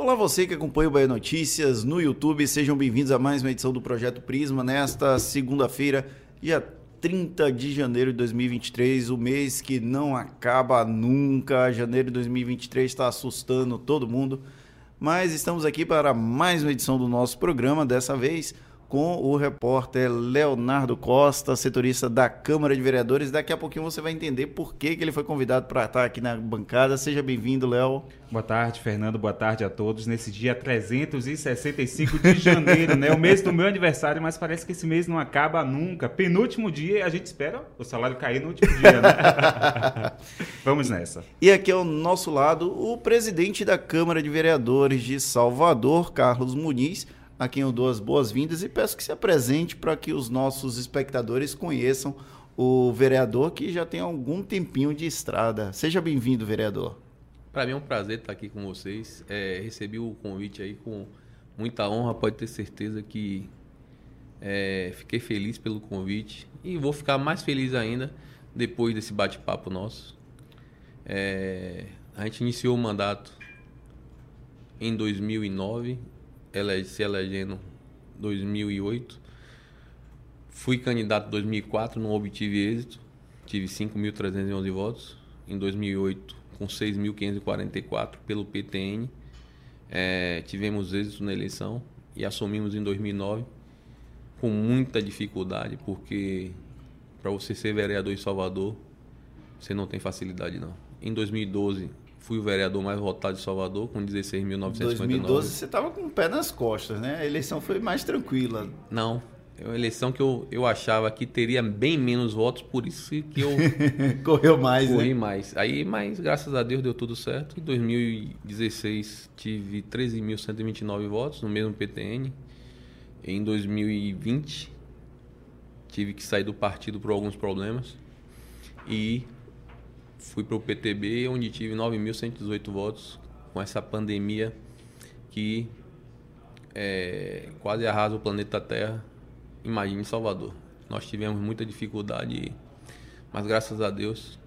Olá você que acompanha o Bahia Notícias no YouTube, sejam bem-vindos a mais uma edição do Projeto Prisma nesta segunda-feira, dia 30 de janeiro de 2023, o mês que não acaba nunca. Janeiro de 2023 está assustando todo mundo, mas estamos aqui para mais uma edição do nosso programa, dessa vez com o repórter Leonardo Costa, setorista da Câmara de Vereadores. Daqui a pouquinho você vai entender por que, que ele foi convidado para estar aqui na bancada. Seja bem-vindo, Léo. Boa tarde, Fernando. Boa tarde a todos. Nesse dia 365 de janeiro, né? O mês do meu aniversário, mas parece que esse mês não acaba nunca. Penúltimo dia, a gente espera o salário cair no último dia, né? Vamos nessa. E aqui ao nosso lado, o presidente da Câmara de Vereadores de Salvador, Carlos Muniz a quem eu dou as boas-vindas e peço que se apresente para que os nossos espectadores conheçam o vereador que já tem algum tempinho de estrada. Seja bem-vindo, vereador. Para mim é um prazer estar aqui com vocês. É, recebi o convite aí com muita honra, pode ter certeza que é, fiquei feliz pelo convite e vou ficar mais feliz ainda depois desse bate-papo nosso. É, a gente iniciou o mandato em 2009 elege, se elegendo em 2008. Fui candidato em 2004, não obtive êxito. Tive 5.311 votos. Em 2008, com 6.544 pelo PTN. É, tivemos êxito na eleição e assumimos em 2009 com muita dificuldade, porque para você ser vereador em Salvador, você não tem facilidade não. Em 2012, Fui o vereador mais votado de Salvador, com 16.959. Em 2012 você estava com o pé nas costas, né? A eleição foi mais tranquila. Não. É uma eleição que eu, eu achava que teria bem menos votos, por isso que eu. Correu mais, Corri né? mais. Aí, mas graças a Deus deu tudo certo. Em 2016 tive 13.129 votos no mesmo PTN. Em 2020 tive que sair do partido por alguns problemas. E fui para o PTB, onde tive 9.118 votos, com essa pandemia que é, quase arrasa o planeta Terra. Imagine Salvador. Nós tivemos muita dificuldade, mas graças a Deus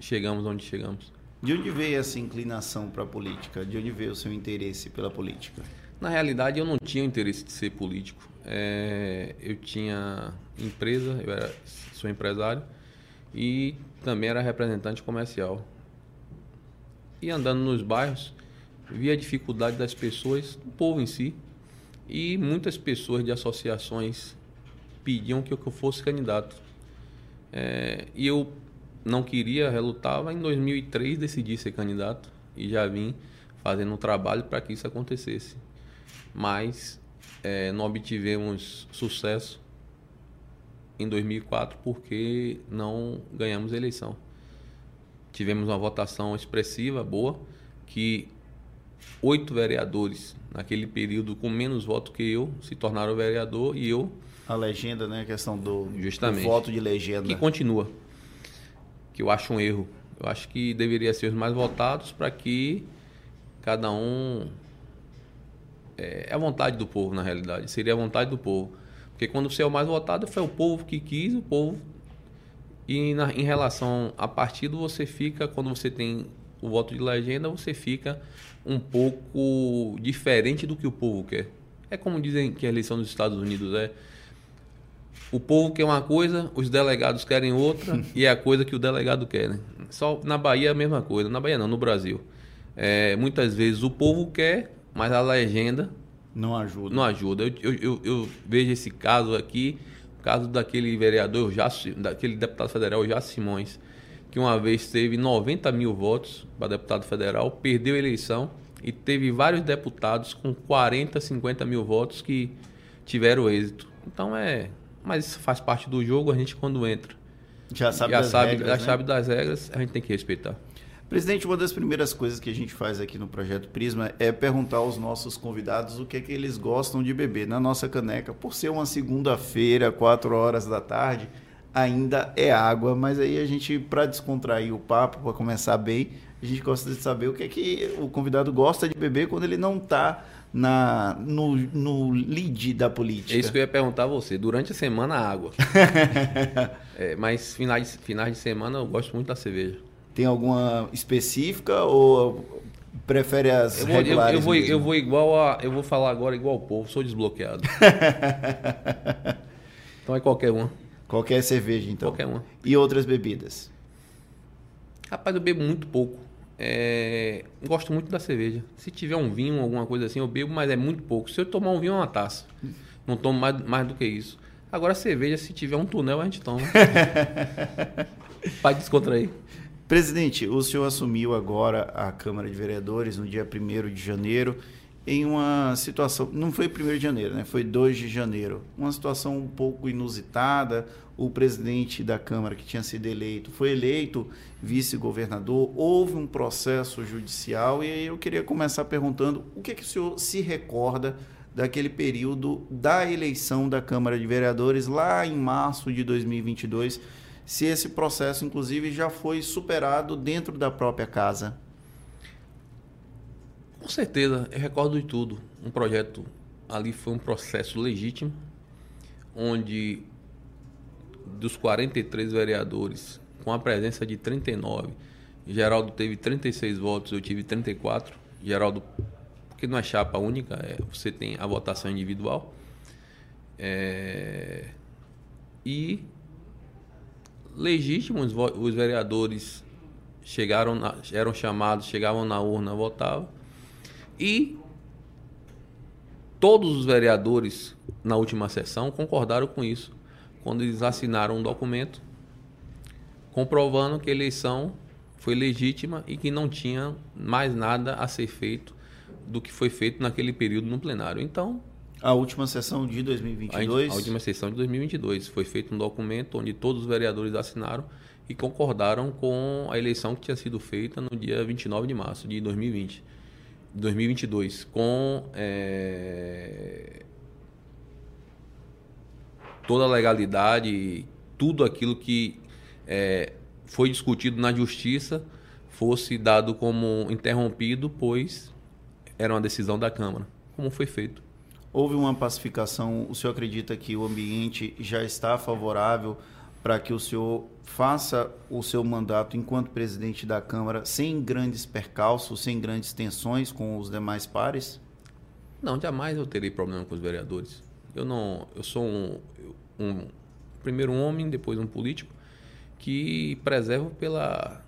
chegamos onde chegamos. De onde veio essa inclinação para a política? De onde veio o seu interesse pela política? Na realidade, eu não tinha interesse de ser político. É, eu tinha empresa, eu era, sou empresário e também era representante comercial. E andando nos bairros, via a dificuldade das pessoas, do povo em si, e muitas pessoas de associações pediam que eu fosse candidato. É, e eu não queria, relutava. Em 2003 decidi ser candidato e já vim fazendo um trabalho para que isso acontecesse. Mas é, não obtivemos sucesso em 2004 porque não ganhamos a eleição. Tivemos uma votação expressiva, boa, que oito vereadores naquele período com menos votos que eu se tornaram vereador e eu a legenda, né, a questão do, Justamente, do voto de legenda que continua, que eu acho um erro. Eu acho que deveria ser os mais votados para que cada um é, é a vontade do povo na realidade, seria a vontade do povo. Porque quando você é o mais votado, foi o povo que quis, o povo. E na, em relação a partido, você fica, quando você tem o voto de legenda, você fica um pouco diferente do que o povo quer. É como dizem que a eleição dos Estados Unidos é. O povo quer uma coisa, os delegados querem outra, e é a coisa que o delegado quer. Né? Só na Bahia é a mesma coisa. Na Bahia não, no Brasil. É, muitas vezes o povo quer, mas a legenda não ajuda. Não ajuda. Eu, eu, eu, eu vejo esse caso aqui, o caso daquele vereador, daquele deputado federal, Jaci Simões, que uma vez teve 90 mil votos para deputado federal, perdeu a eleição e teve vários deputados com 40, 50 mil votos que tiveram êxito. Então é. Mas isso faz parte do jogo, a gente quando entra. Já sabe, já das, sabe, regras, já né? sabe das regras, a gente tem que respeitar. Presidente, uma das primeiras coisas que a gente faz aqui no Projeto Prisma é perguntar aos nossos convidados o que é que eles gostam de beber. Na nossa caneca, por ser uma segunda-feira, 4 horas da tarde, ainda é água, mas aí a gente, para descontrair o papo, para começar bem, a gente gosta de saber o que é que o convidado gosta de beber quando ele não está na, no, no lead da política. É isso que eu ia perguntar a você. Durante a semana, água. é, mas finais, finais de semana eu gosto muito da cerveja. Tem alguma específica ou Prefere as Eu vou, eu, regulares eu vou, mesmo. eu vou igual a. Eu vou falar agora igual o povo, sou desbloqueado. então é qualquer uma. Qualquer cerveja, então. Qualquer uma. E outras bebidas? Rapaz, eu bebo muito pouco. É, Gosto muito da cerveja. Se tiver um vinho, alguma coisa assim, eu bebo, mas é muito pouco. Se eu tomar um vinho, é uma taça. Não tomo mais, mais do que isso. Agora, cerveja, se tiver um túnel, a gente toma. Pra descontrair. Presidente, o senhor assumiu agora a Câmara de Vereadores no dia 1 de janeiro em uma situação, não foi 1 de janeiro, né? Foi 2 de janeiro. Uma situação um pouco inusitada. O presidente da Câmara que tinha sido eleito foi eleito vice-governador, houve um processo judicial e eu queria começar perguntando o que, que o senhor se recorda daquele período da eleição da Câmara de Vereadores lá em março de 2022, se esse processo inclusive já foi superado dentro da própria casa. Com certeza, eu recordo de tudo. Um projeto ali foi um processo legítimo, onde dos 43 vereadores, com a presença de 39, Geraldo teve 36 votos, eu tive 34. Geraldo, porque não é chapa única, é, você tem a votação individual. É, e legítimos os os vereadores chegaram na- eram chamados, chegavam na urna, votavam. E todos os vereadores na última sessão concordaram com isso, quando eles assinaram um documento comprovando que a eleição foi legítima e que não tinha mais nada a ser feito do que foi feito naquele período no plenário. Então, A última sessão de a, 2022. a última sessão de 2022 foi feito um documento onde todos os vereadores assinaram e concordaram com a eleição que tinha sido feita no dia 29 de março de 2020, 2022, com eh, toda a legalidade, tudo aquilo que eh, foi discutido na justiça fosse dado como interrompido, pois era uma decisão da Câmara, como foi feito. Houve uma pacificação. O senhor acredita que o ambiente já está favorável para que o senhor faça o seu mandato enquanto presidente da Câmara sem grandes percalços, sem grandes tensões com os demais pares? Não, jamais eu terei problema com os vereadores. Eu não, eu sou um, um primeiro um homem, depois um político que preservo pela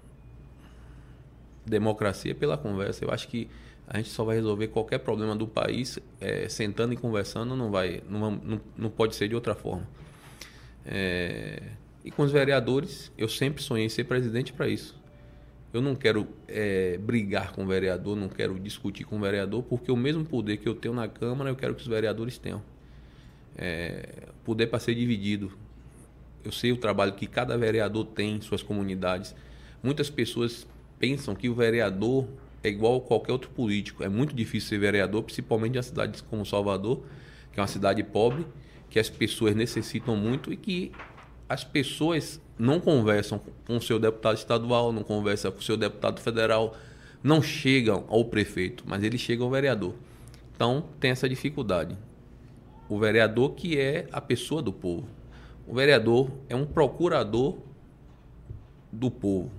democracia, pela conversa. Eu acho que a gente só vai resolver qualquer problema do país eh, sentando e conversando, não vai, não, não, não pode ser de outra forma. Eh, e com os vereadores, eu sempre sonhei ser presidente para isso. Eu não quero eh, brigar com o vereador, não quero discutir com o vereador, porque o mesmo poder que eu tenho na Câmara, eu quero que os vereadores tenham. É, poder para ser dividido. Eu sei o trabalho que cada vereador tem em suas comunidades. Muitas pessoas pensam que o vereador é igual qualquer outro político. É muito difícil ser vereador, principalmente em cidades como Salvador, que é uma cidade pobre, que as pessoas necessitam muito e que as pessoas não conversam com o seu deputado estadual, não conversam com o seu deputado federal, não chegam ao prefeito, mas eles chegam ao vereador. Então tem essa dificuldade. O vereador que é a pessoa do povo. O vereador é um procurador do povo.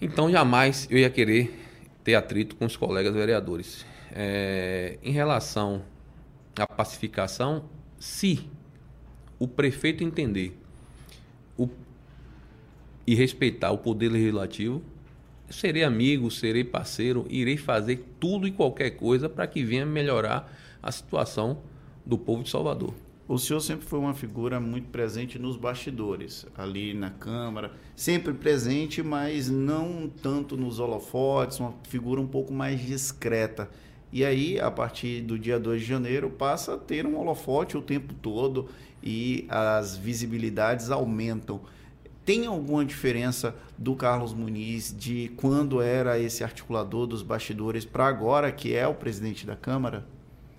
Então jamais eu ia querer ter atrito com os colegas vereadores. É, em relação à pacificação, se o prefeito entender o- e respeitar o poder legislativo, serei amigo, serei parceiro, irei fazer tudo e qualquer coisa para que venha melhorar a situação do povo de Salvador. O senhor sempre foi uma figura muito presente nos bastidores, ali na Câmara, sempre presente, mas não tanto nos holofotes, uma figura um pouco mais discreta. E aí, a partir do dia 2 de janeiro, passa a ter um holofote o tempo todo e as visibilidades aumentam. Tem alguma diferença do Carlos Muniz de quando era esse articulador dos bastidores para agora, que é o presidente da Câmara?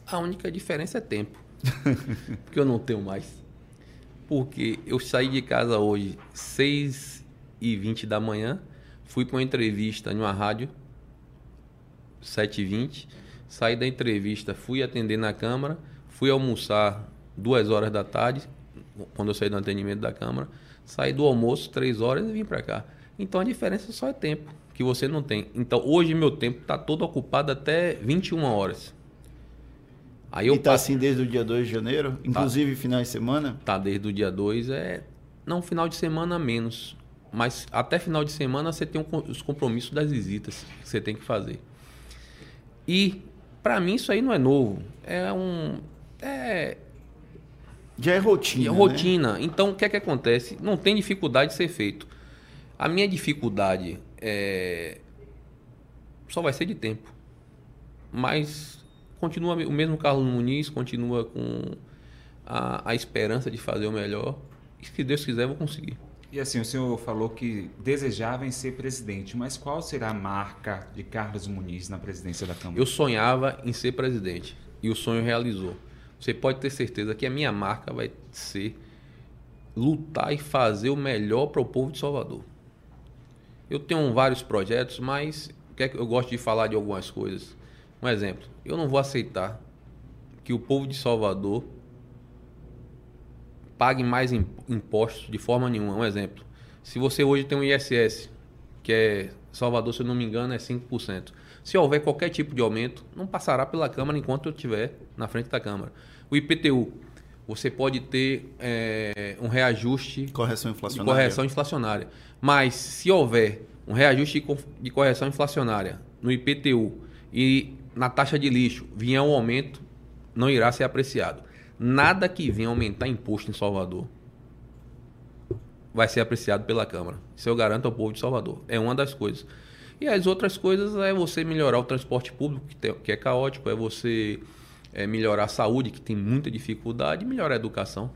A única diferença é tempo. Porque eu não tenho mais. Porque eu saí de casa hoje, 6 e 20 da manhã, fui para uma entrevista em uma rádio, 7 e 20 saí da entrevista, fui atender na Câmara, fui almoçar duas horas da tarde, quando eu saí do atendimento da Câmara, saí do almoço, três horas e vim para cá. Então a diferença só é tempo, que você não tem. Então hoje meu tempo está todo ocupado até 21 horas. Aí eu e tá passo... assim desde o dia 2 de janeiro? Tá. Inclusive tá. final de semana? Tá, desde o dia 2 é. Não, final de semana menos. Mas até final de semana você tem os compromissos das visitas que você tem que fazer. E para mim isso aí não é novo. É um. É. Já é rotina. É rotina. Né? Então o que é que acontece? Não tem dificuldade de ser feito. A minha dificuldade é. Só vai ser de tempo. Mas continua o mesmo Carlos Muniz, continua com a, a esperança de fazer o melhor. E se Deus quiser, eu vou conseguir. E assim, o senhor falou que desejava em ser presidente, mas qual será a marca de Carlos Muniz na presidência da Câmara? Eu sonhava em ser presidente e o sonho realizou. Você pode ter certeza que a minha marca vai ser lutar e fazer o melhor para o povo de Salvador. Eu tenho vários projetos, mas eu gosto de falar de algumas coisas. Um exemplo, eu não vou aceitar que o povo de Salvador pague mais impostos de forma nenhuma. Um exemplo, se você hoje tem um ISS, que é Salvador, se eu não me engano, é 5%. Se houver qualquer tipo de aumento, não passará pela Câmara enquanto eu estiver na frente da Câmara. O IPTU, você pode ter é, um reajuste correção inflacionária. de correção inflacionária. Mas se houver um reajuste de correção inflacionária no IPTU e na taxa de lixo vier um aumento, não irá ser apreciado. Nada que venha aumentar imposto em Salvador vai ser apreciado pela Câmara. Isso eu garanto ao povo de Salvador. É uma das coisas. E as outras coisas é você melhorar o transporte público, que, tem, que é caótico, é você é, melhorar a saúde, que tem muita dificuldade, e melhorar a educação.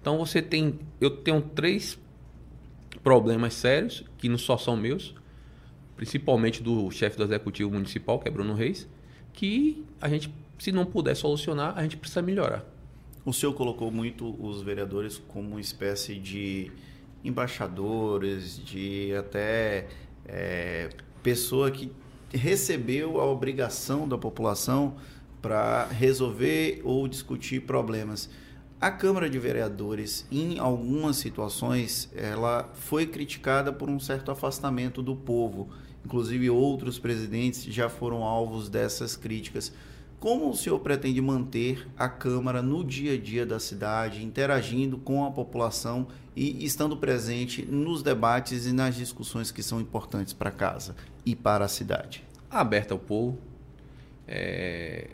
Então você tem. Eu tenho três problemas sérios, que não só são meus, principalmente do chefe do executivo municipal, que é Bruno Reis, que a gente, se não puder solucionar, a gente precisa melhorar. O senhor colocou muito os vereadores como uma espécie de embaixadores, de até é, pessoa que recebeu a obrigação da população para resolver ou discutir problemas. A Câmara de Vereadores, em algumas situações, ela foi criticada por um certo afastamento do povo. Inclusive, outros presidentes já foram alvos dessas críticas. Como o senhor pretende manter a Câmara no dia a dia da cidade, interagindo com a população e estando presente nos debates e nas discussões que são importantes para casa e para a cidade? Aberta ao povo. É...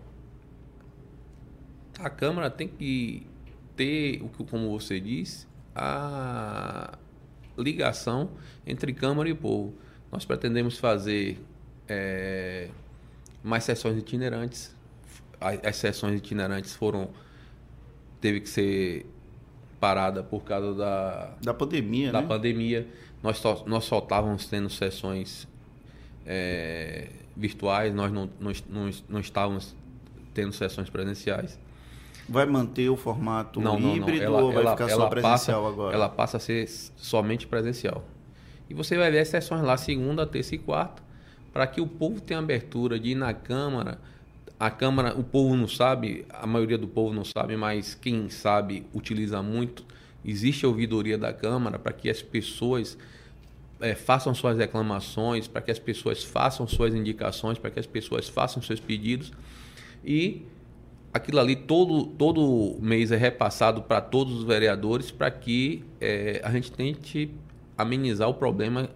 A Câmara tem que ter, como você diz, a ligação entre Câmara e povo. Nós pretendemos fazer é, mais sessões itinerantes. As, sessões itinerantes foram teve que ser parada por causa da da pandemia, da né? pandemia. Nós só, nós só estávamos tendo sessões é, virtuais, nós não, não, não, não estávamos tendo sessões presenciais. Vai manter o formato não, híbrido não, não. Ela, ou vai ela, ficar ela só presencial passa, agora? Ela passa a ser somente presencial. E você vai ver as sessões lá segunda, terça e quarta, para que o povo tenha abertura de ir na Câmara. A Câmara, o povo não sabe, a maioria do povo não sabe, mas quem sabe utiliza muito. Existe a ouvidoria da Câmara para que as pessoas é, façam suas reclamações, para que as pessoas façam suas indicações, para que as pessoas façam seus pedidos. E aquilo ali todo, todo mês é repassado para todos os vereadores para que é, a gente tente amenizar o problema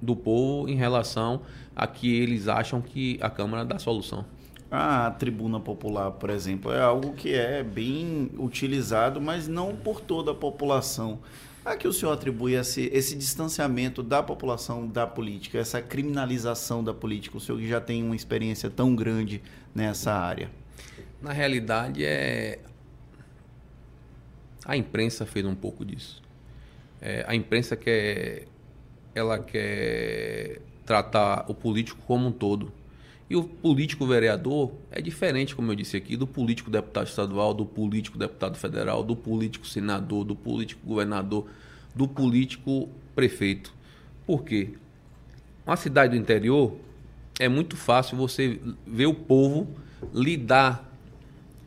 do povo em relação a que eles acham que a Câmara dá solução. A tribuna popular, por exemplo, é algo que é bem utilizado, mas não por toda a população. A que o senhor atribui esse, esse distanciamento da população da política, essa criminalização da política? O senhor que já tem uma experiência tão grande nessa área. Na realidade, é a imprensa fez um pouco disso. É, a imprensa quer, ela quer tratar o político como um todo. E o político vereador é diferente, como eu disse aqui, do político deputado estadual, do político deputado federal, do político senador, do político governador, do político prefeito. Por quê? Uma cidade do interior é muito fácil você ver o povo lidar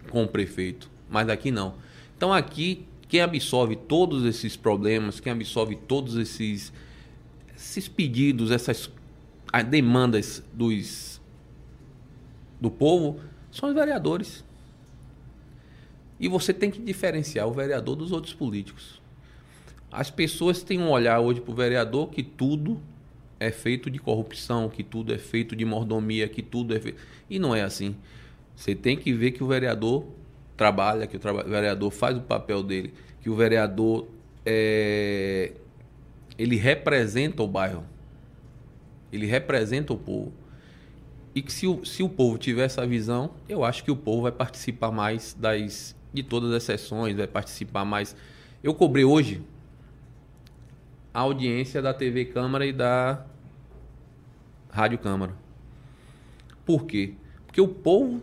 com o prefeito, mas aqui não. Então aqui quem absorve todos esses problemas, quem absorve todos esses esses pedidos, essas demandas dos, do povo, são os vereadores. E você tem que diferenciar o vereador dos outros políticos. As pessoas têm um olhar hoje para o vereador que tudo é feito de corrupção, que tudo é feito de mordomia, que tudo é feito. E não é assim. Você tem que ver que o vereador trabalha, que o vereador faz o papel dele, que o vereador é... ele representa o bairro, ele representa o povo. E que se o, se o povo tiver essa visão, eu acho que o povo vai participar mais das de todas as sessões, vai participar mais. Eu cobrei hoje a audiência da TV Câmara e da Rádio Câmara. Por quê? Porque o povo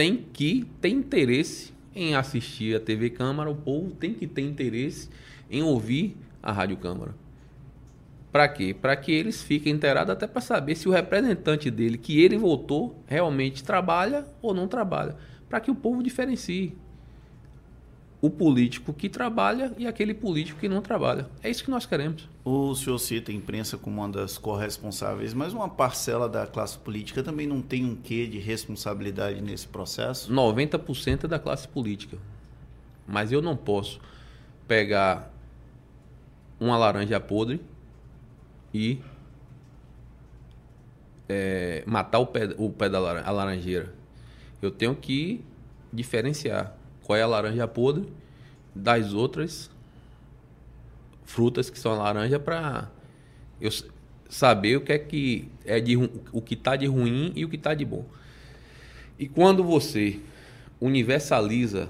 tem que ter interesse em assistir a TV Câmara, o povo tem que ter interesse em ouvir a Rádio Câmara. Para quê? Para que eles fiquem inteirados até para saber se o representante dele que ele votou realmente trabalha ou não trabalha, para que o povo diferencie o político que trabalha e aquele político que não trabalha. É isso que nós queremos. O senhor cita a imprensa como uma das corresponsáveis, mas uma parcela da classe política também não tem um quê de responsabilidade nesse processo? 90% é da classe política. Mas eu não posso pegar uma laranja podre e é, matar o pé, o pé da laranjeira. Eu tenho que diferenciar qual é a laranja podre das outras frutas que são a laranja para eu saber o que é que é de o que está de ruim e o que está de bom. E quando você universaliza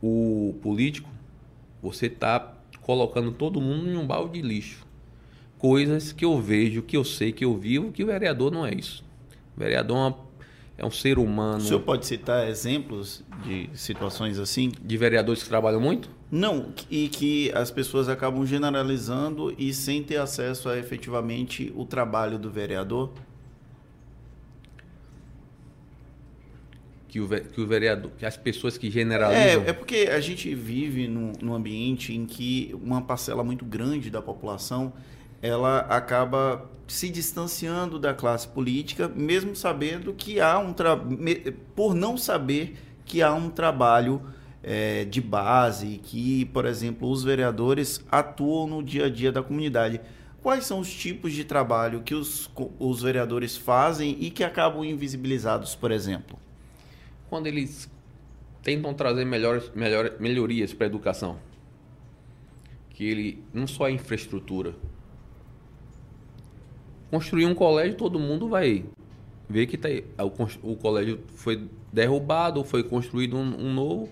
o político, você está colocando todo mundo em um balde de lixo. Coisas que eu vejo, que eu sei, que eu vivo, que o vereador não é isso. O vereador é uma é um ser humano. O senhor pode citar exemplos de situações assim? De vereadores que trabalham muito? Não, e que as pessoas acabam generalizando e sem ter acesso a efetivamente o trabalho do vereador? Que o, que o vereador, que as pessoas que generalizam. É, é porque a gente vive num, num ambiente em que uma parcela muito grande da população ela acaba se distanciando da classe política, mesmo sabendo que há um tra... por não saber que há um trabalho é, de base, que, por exemplo, os vereadores atuam no dia a dia da comunidade. Quais são os tipos de trabalho que os, os vereadores fazem e que acabam invisibilizados, por exemplo? Quando eles tentam trazer melhores, melhor, melhorias para a educação, que ele não só a infraestrutura, construir um colégio, todo mundo vai ver que tá, o, o colégio foi derrubado, foi construído um, um, novo.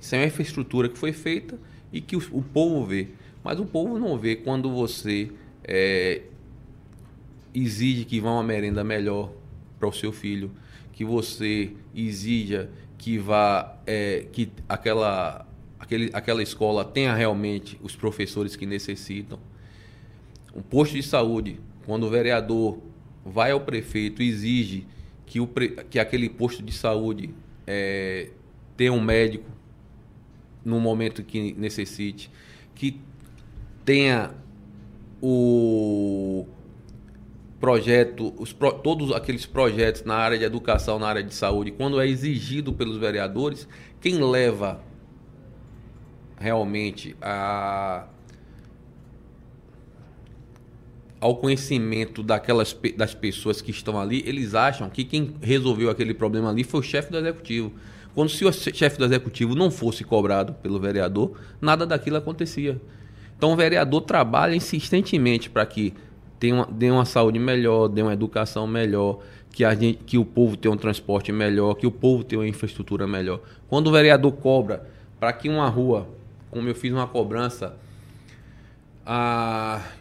Isso é uma infraestrutura que foi feita e que o, o povo vê. Mas o povo não vê quando você é, exige que vá uma merenda melhor para o seu filho, que você exija que vá é, que aquela, aquele, aquela escola tenha realmente os professores que necessitam. Um posto de saúde quando o vereador vai ao prefeito e exige que, o que aquele posto de saúde é, tenha um médico no momento que necessite, que tenha o projeto, os, todos aqueles projetos na área de educação, na área de saúde, quando é exigido pelos vereadores, quem leva realmente a ao conhecimento daquelas das pessoas que estão ali, eles acham que quem resolveu aquele problema ali foi o chefe do executivo. Quando se o chefe do executivo não fosse cobrado pelo vereador, nada daquilo acontecia. Então o vereador trabalha insistentemente para que tenha uma, dê uma saúde melhor, dê uma educação melhor, que, a gente, que o povo tenha um transporte melhor, que o povo tenha uma infraestrutura melhor. Quando o vereador cobra para que uma rua, como eu fiz uma cobrança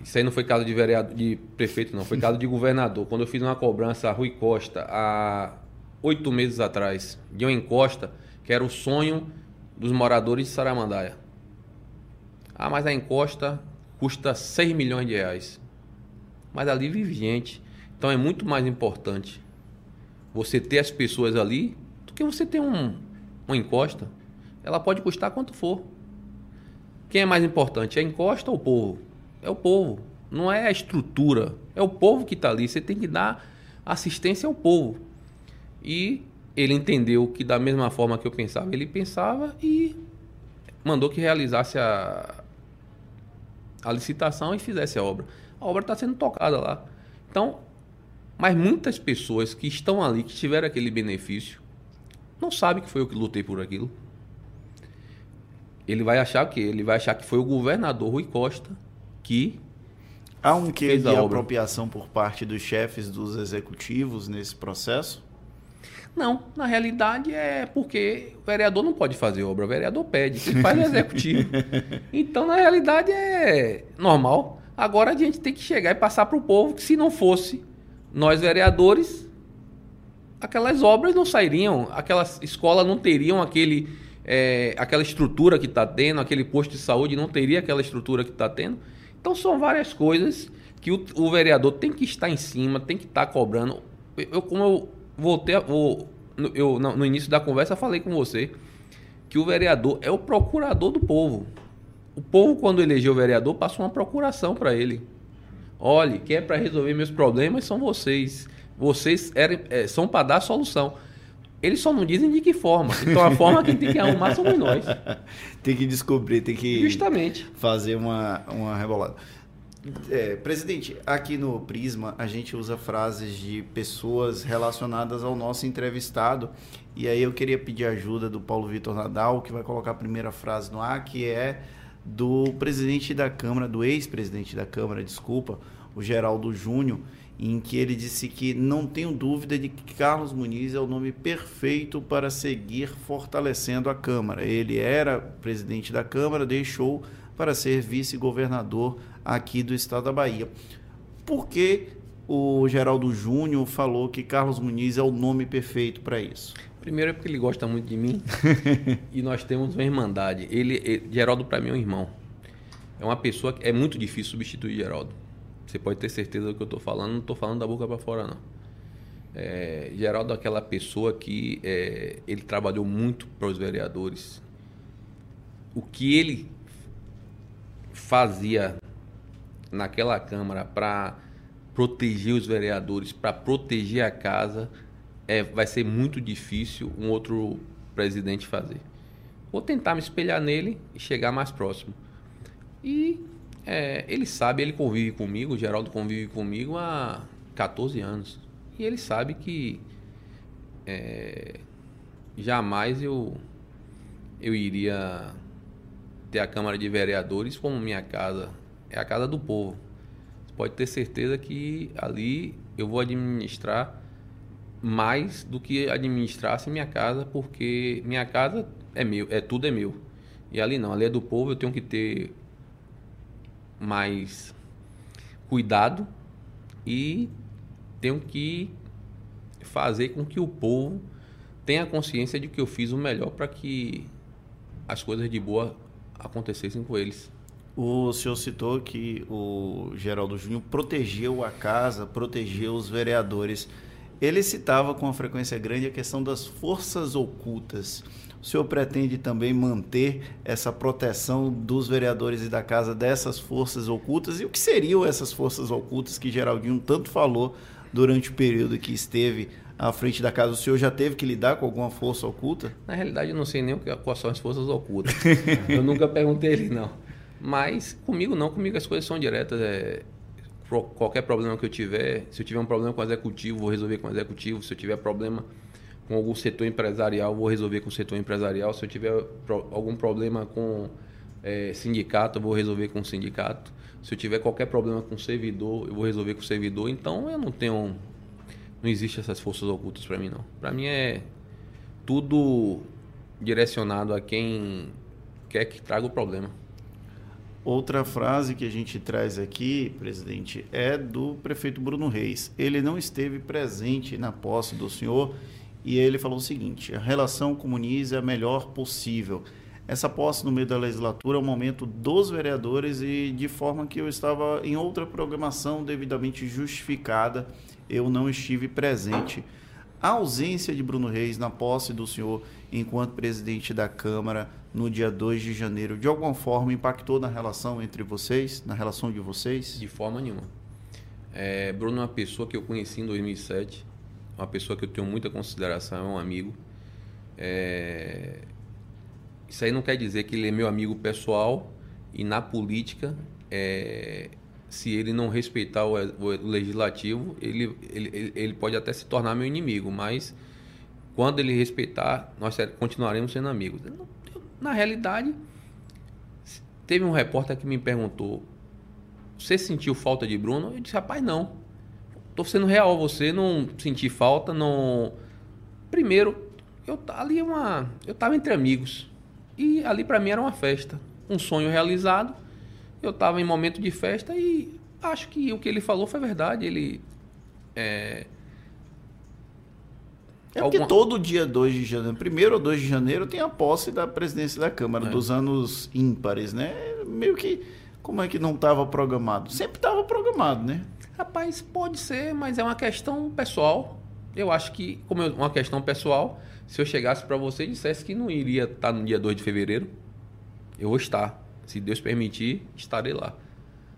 isso aí não foi caso de vereador, de prefeito, não, foi caso de governador. Quando eu fiz uma cobrança a Rui Costa há oito meses atrás, de uma encosta, que era o sonho dos moradores de Saramandaia. Ah, mas a encosta custa 6 milhões de reais. Mas ali vive gente. Então é muito mais importante você ter as pessoas ali do que você ter um, uma encosta. Ela pode custar quanto for. Quem é mais importante, a encosta ou o povo? É o povo. Não é a estrutura, é o povo que está ali. Você tem que dar assistência ao povo. E ele entendeu que da mesma forma que eu pensava, ele pensava e mandou que realizasse a, a licitação e fizesse a obra. A obra está sendo tocada lá. Então, mas muitas pessoas que estão ali, que tiveram aquele benefício, não sabem que foi eu que lutei por aquilo. Ele vai achar o quê? Ele vai achar que foi o governador Rui Costa que Há um quê de apropriação por parte dos chefes dos executivos nesse processo? Não, na realidade é porque o vereador não pode fazer obra, o vereador pede, ele faz o executivo. Então, na realidade é normal. Agora a gente tem que chegar e passar para o povo que se não fosse nós vereadores, aquelas obras não sairiam, aquelas escolas não teriam aquele, é, aquela estrutura que está tendo, aquele posto de saúde não teria aquela estrutura que está tendo. Então são várias coisas que o, o, vereador tem que estar em cima, tem que estar cobrando. Eu, como eu voltei, vou, eu, no, início da conversa falei com você que o vereador é o procurador do povo. O povo, quando elegeu o vereador, passou uma procuração para ele. Olhe, quem é para resolver meus problemas são vocês. Vocês eram, é, são para dar solução. Eles só não dizem de que forma. Então a forma que tem que arrumar somos nós. tem que descobrir, tem que Justamente. fazer uma, uma rebolada. É, presidente, aqui no Prisma a gente usa frases de pessoas relacionadas ao nosso entrevistado. E aí eu queria pedir ajuda do Paulo Vitor Nadal, que vai colocar a primeira frase no ar, que é do presidente da Câmara, do ex-presidente da Câmara, desculpa, o Geraldo Júnior, em que ele disse que não tenho dúvida de que Carlos Muniz é o nome perfeito para seguir fortalecendo a Câmara. Ele era presidente da Câmara, deixou para ser vice-governador aqui do estado da Bahia. Por que o Geraldo Júnior falou que Carlos Muniz é o nome perfeito para isso? Primeiro é porque ele gosta muito de mim e nós temos uma irmandade. Ele, ele Geraldo para mim é um irmão. É uma pessoa que é muito difícil substituir Geraldo. Você pode ter certeza do que eu estou falando, não estou falando da boca para fora, não. É, Geraldo é aquela pessoa que é, ele trabalhou muito para os vereadores. O que ele fazia naquela Câmara para proteger os vereadores, para proteger a casa, é, vai ser muito difícil um outro presidente fazer. Vou tentar me espelhar nele e chegar mais próximo. E é, ele sabe, ele convive comigo, o Geraldo convive comigo há 14 anos. E ele sabe que é, jamais eu, eu iria ter a Câmara de Vereadores como minha casa. É a casa do povo. Você pode ter certeza que ali eu vou administrar mais do que administrasse minha casa, porque minha casa é meu, é tudo é meu. E ali não, ali é do povo, eu tenho que ter mais cuidado e tenho que fazer com que o povo tenha consciência de que eu fiz o melhor para que as coisas de boa acontecessem com eles. O senhor citou que o Geraldo Júnior protegeu a casa, protegeu os vereadores. Ele citava com uma frequência grande a questão das forças ocultas. O senhor pretende também manter essa proteção dos vereadores e da casa dessas forças ocultas? E o que seriam essas forças ocultas que Geraldinho tanto falou durante o período que esteve à frente da casa? O senhor já teve que lidar com alguma força oculta? Na realidade, eu não sei nem o que quais são as forças ocultas. eu nunca perguntei ele, não. Mas comigo não, comigo as coisas são diretas. É, qualquer problema que eu tiver, se eu tiver um problema com o executivo, vou resolver com o executivo. Se eu tiver problema com algum setor empresarial, vou resolver com o setor empresarial. Se eu tiver pro, algum problema com é, sindicato, vou resolver com o sindicato. Se eu tiver qualquer problema com o servidor, eu vou resolver com o servidor. Então eu não tenho. Não existe essas forças ocultas para mim, não. Para mim é tudo direcionado a quem quer que traga o problema. Outra frase que a gente traz aqui, presidente, é do prefeito Bruno Reis. Ele não esteve presente na posse do senhor e ele falou o seguinte: a relação com o Muniz é a melhor possível. Essa posse no meio da legislatura é o momento dos vereadores e de forma que eu estava em outra programação devidamente justificada, eu não estive presente. A ausência de Bruno Reis na posse do senhor enquanto presidente da Câmara no dia 2 de janeiro, de alguma forma impactou na relação entre vocês, na relação de vocês? De forma nenhuma. É, Bruno é uma pessoa que eu conheci em 2007, uma pessoa que eu tenho muita consideração, é um amigo. É, isso aí não quer dizer que ele é meu amigo pessoal e na política, é, se ele não respeitar o, legislativo, ele, ele, ele pode até se tornar meu inimigo, mas quando ele respeitar, nós continuaremos sendo amigos. Na realidade, teve um repórter que me perguntou: Você sentiu falta de Bruno? Eu disse: Rapaz, não. Estou sendo real, você não senti falta, não. Primeiro, eu ali uma, eu estava entre amigos e ali para mim era uma festa, um sonho realizado. Eu estava em momento de festa e acho que o que ele falou foi verdade. Ele é, é porque Alguma... todo dia 2 de janeiro, primeiro ou 2 de janeiro, tem a posse da presidência da Câmara, é. dos anos ímpares, né? Meio que, como é que não estava programado? Sempre estava programado, né? Rapaz, pode ser, mas é uma questão pessoal. Eu acho que, como é uma questão pessoal, se eu chegasse para você e dissesse que não iria estar no dia 2 de fevereiro, eu vou estar. Se Deus permitir, estarei lá.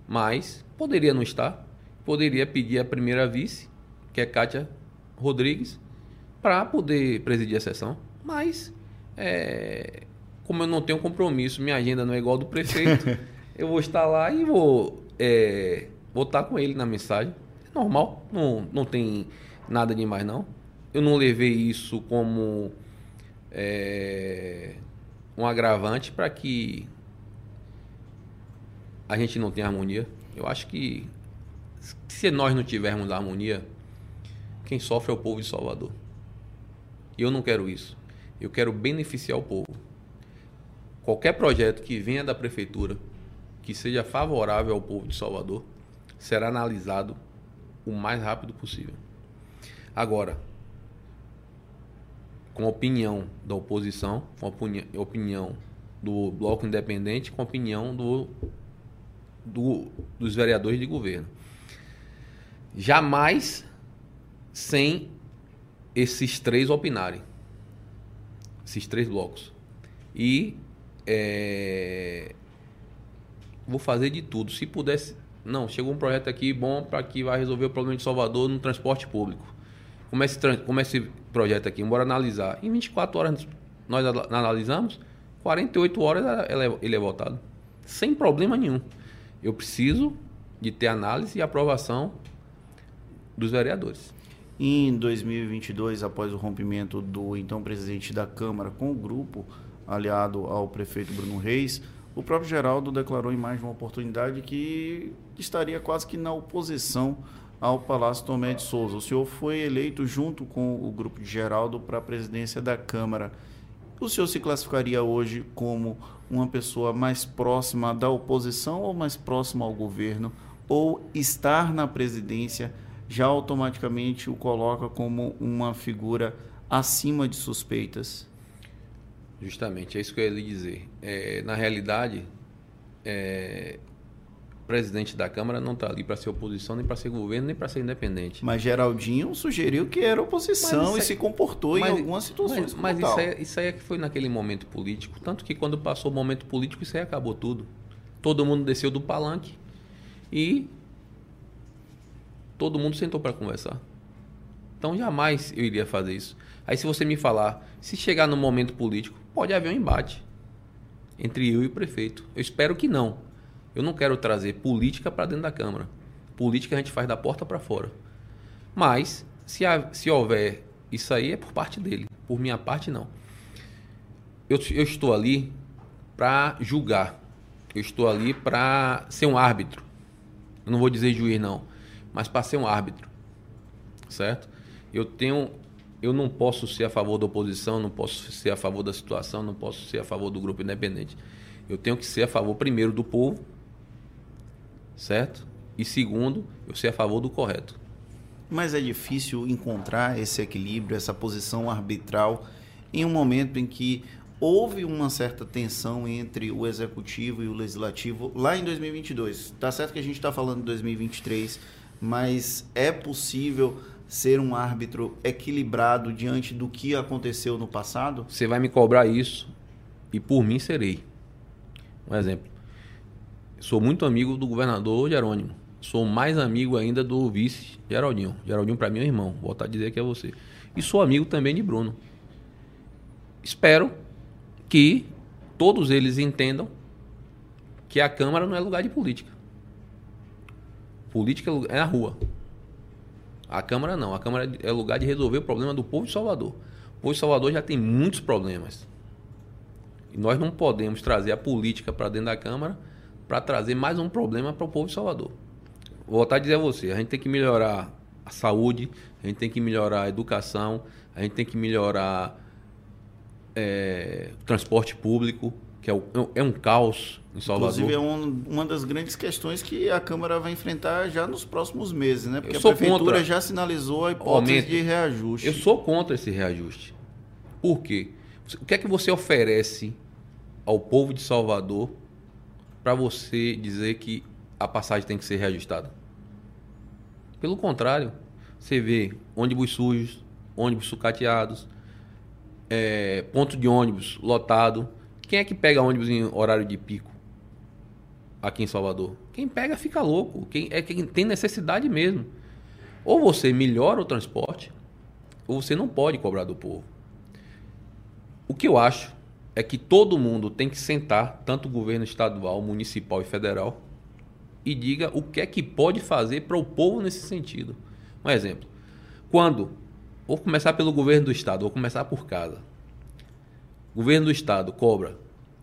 Mas poderia não estar. Poderia pedir a primeira vice, que é Kátia Rodrigues, para poder presidir a sessão. Mas, é, como eu não tenho compromisso, minha agenda não é igual do prefeito, eu vou estar lá e vou, é, vou estar com ele na mensagem. É normal, não, não tem nada demais não. Eu não levei isso como é, um agravante para que a gente não tenha harmonia. Eu acho que se nós não tivermos harmonia, quem sofre é o povo de Salvador. E eu não quero isso. Eu quero beneficiar o povo. Qualquer projeto que venha da prefeitura que seja favorável ao povo de Salvador será analisado o mais rápido possível. Agora, com a opinião da oposição, com a opinião do bloco independente, com a opinião do, do, dos vereadores de governo. Jamais sem esses três opinarem. Esses três blocos. E é, vou fazer de tudo. Se pudesse. Não, chegou um projeto aqui bom para que vai resolver o problema de Salvador no transporte público. Como esse, como esse projeto aqui, bora analisar. Em 24 horas nós analisamos, 48 horas ele é votado. Sem problema nenhum. Eu preciso de ter análise e aprovação dos vereadores. Em 2022, após o rompimento do então presidente da Câmara com o grupo aliado ao prefeito Bruno Reis, o próprio Geraldo declarou em mais uma oportunidade que estaria quase que na oposição ao Palácio Tomé de Souza. O senhor foi eleito junto com o grupo de Geraldo para a presidência da Câmara. O senhor se classificaria hoje como uma pessoa mais próxima da oposição ou mais próxima ao governo? Ou estar na presidência já automaticamente o coloca como uma figura acima de suspeitas. Justamente, é isso que eu ia lhe dizer. É, na realidade, é, o presidente da Câmara não está ali para ser oposição, nem para ser governo, nem para ser independente. Mas Geraldinho sugeriu que era oposição e se comportou mas, em algumas situações. Mas, mas isso, aí, isso aí é que foi naquele momento político. Tanto que quando passou o momento político, isso aí acabou tudo. Todo mundo desceu do palanque e todo mundo sentou para conversar. Então jamais eu iria fazer isso. Aí se você me falar, se chegar no momento político, pode haver um embate entre eu e o prefeito. Eu espero que não. Eu não quero trazer política para dentro da Câmara. Política a gente faz da porta para fora. Mas se, se houver isso aí é por parte dele, por minha parte não. Eu, eu estou ali para julgar. Eu estou ali para ser um árbitro. Eu não vou dizer juiz não mas para ser um árbitro, certo? Eu tenho, eu não posso ser a favor da oposição, não posso ser a favor da situação, não posso ser a favor do grupo independente. Eu tenho que ser a favor primeiro do povo, certo? E segundo, eu ser a favor do correto. Mas é difícil encontrar esse equilíbrio, essa posição arbitral em um momento em que houve uma certa tensão entre o executivo e o legislativo lá em 2022. Tá certo que a gente está falando de 2023 mas é possível ser um árbitro equilibrado diante do que aconteceu no passado? Você vai me cobrar isso E por mim serei. Um exemplo. Sou muito amigo do governador Jerônimo. Sou mais amigo ainda do vice Geraldinho. Geraldinho para mim é irmão. Vou voltar a dizer que é você. E sou amigo também de Bruno. Espero que todos eles entendam que a Câmara não é lugar de política. Política é a rua. A Câmara não. A Câmara é lugar de resolver o problema do povo de Salvador. O povo de Salvador já tem muitos problemas. E nós não podemos trazer a política para dentro da Câmara para trazer mais um problema para o povo de Salvador. Vou voltar a dizer a você, a gente tem que melhorar a saúde, a gente tem que melhorar a educação, a gente tem que melhorar é, o transporte público, que é, o, é um caos. Inclusive é um, uma das grandes questões que a Câmara vai enfrentar já nos próximos meses, né? Porque a Prefeitura contra. já sinalizou a hipótese Aumento. de reajuste. Eu sou contra esse reajuste. Por quê? O que é que você oferece ao povo de Salvador para você dizer que a passagem tem que ser reajustada? Pelo contrário, você vê ônibus sujos, ônibus sucateados, é, ponto de ônibus lotado. Quem é que pega ônibus em horário de pico aqui em Salvador? Quem pega fica louco. Quem é quem tem necessidade mesmo. Ou você melhora o transporte, ou você não pode cobrar do povo. O que eu acho é que todo mundo tem que sentar, tanto o governo estadual, municipal e federal, e diga o que é que pode fazer para o povo nesse sentido. Um exemplo. Quando, vou começar pelo governo do estado, vou começar por casa. O governo do estado cobra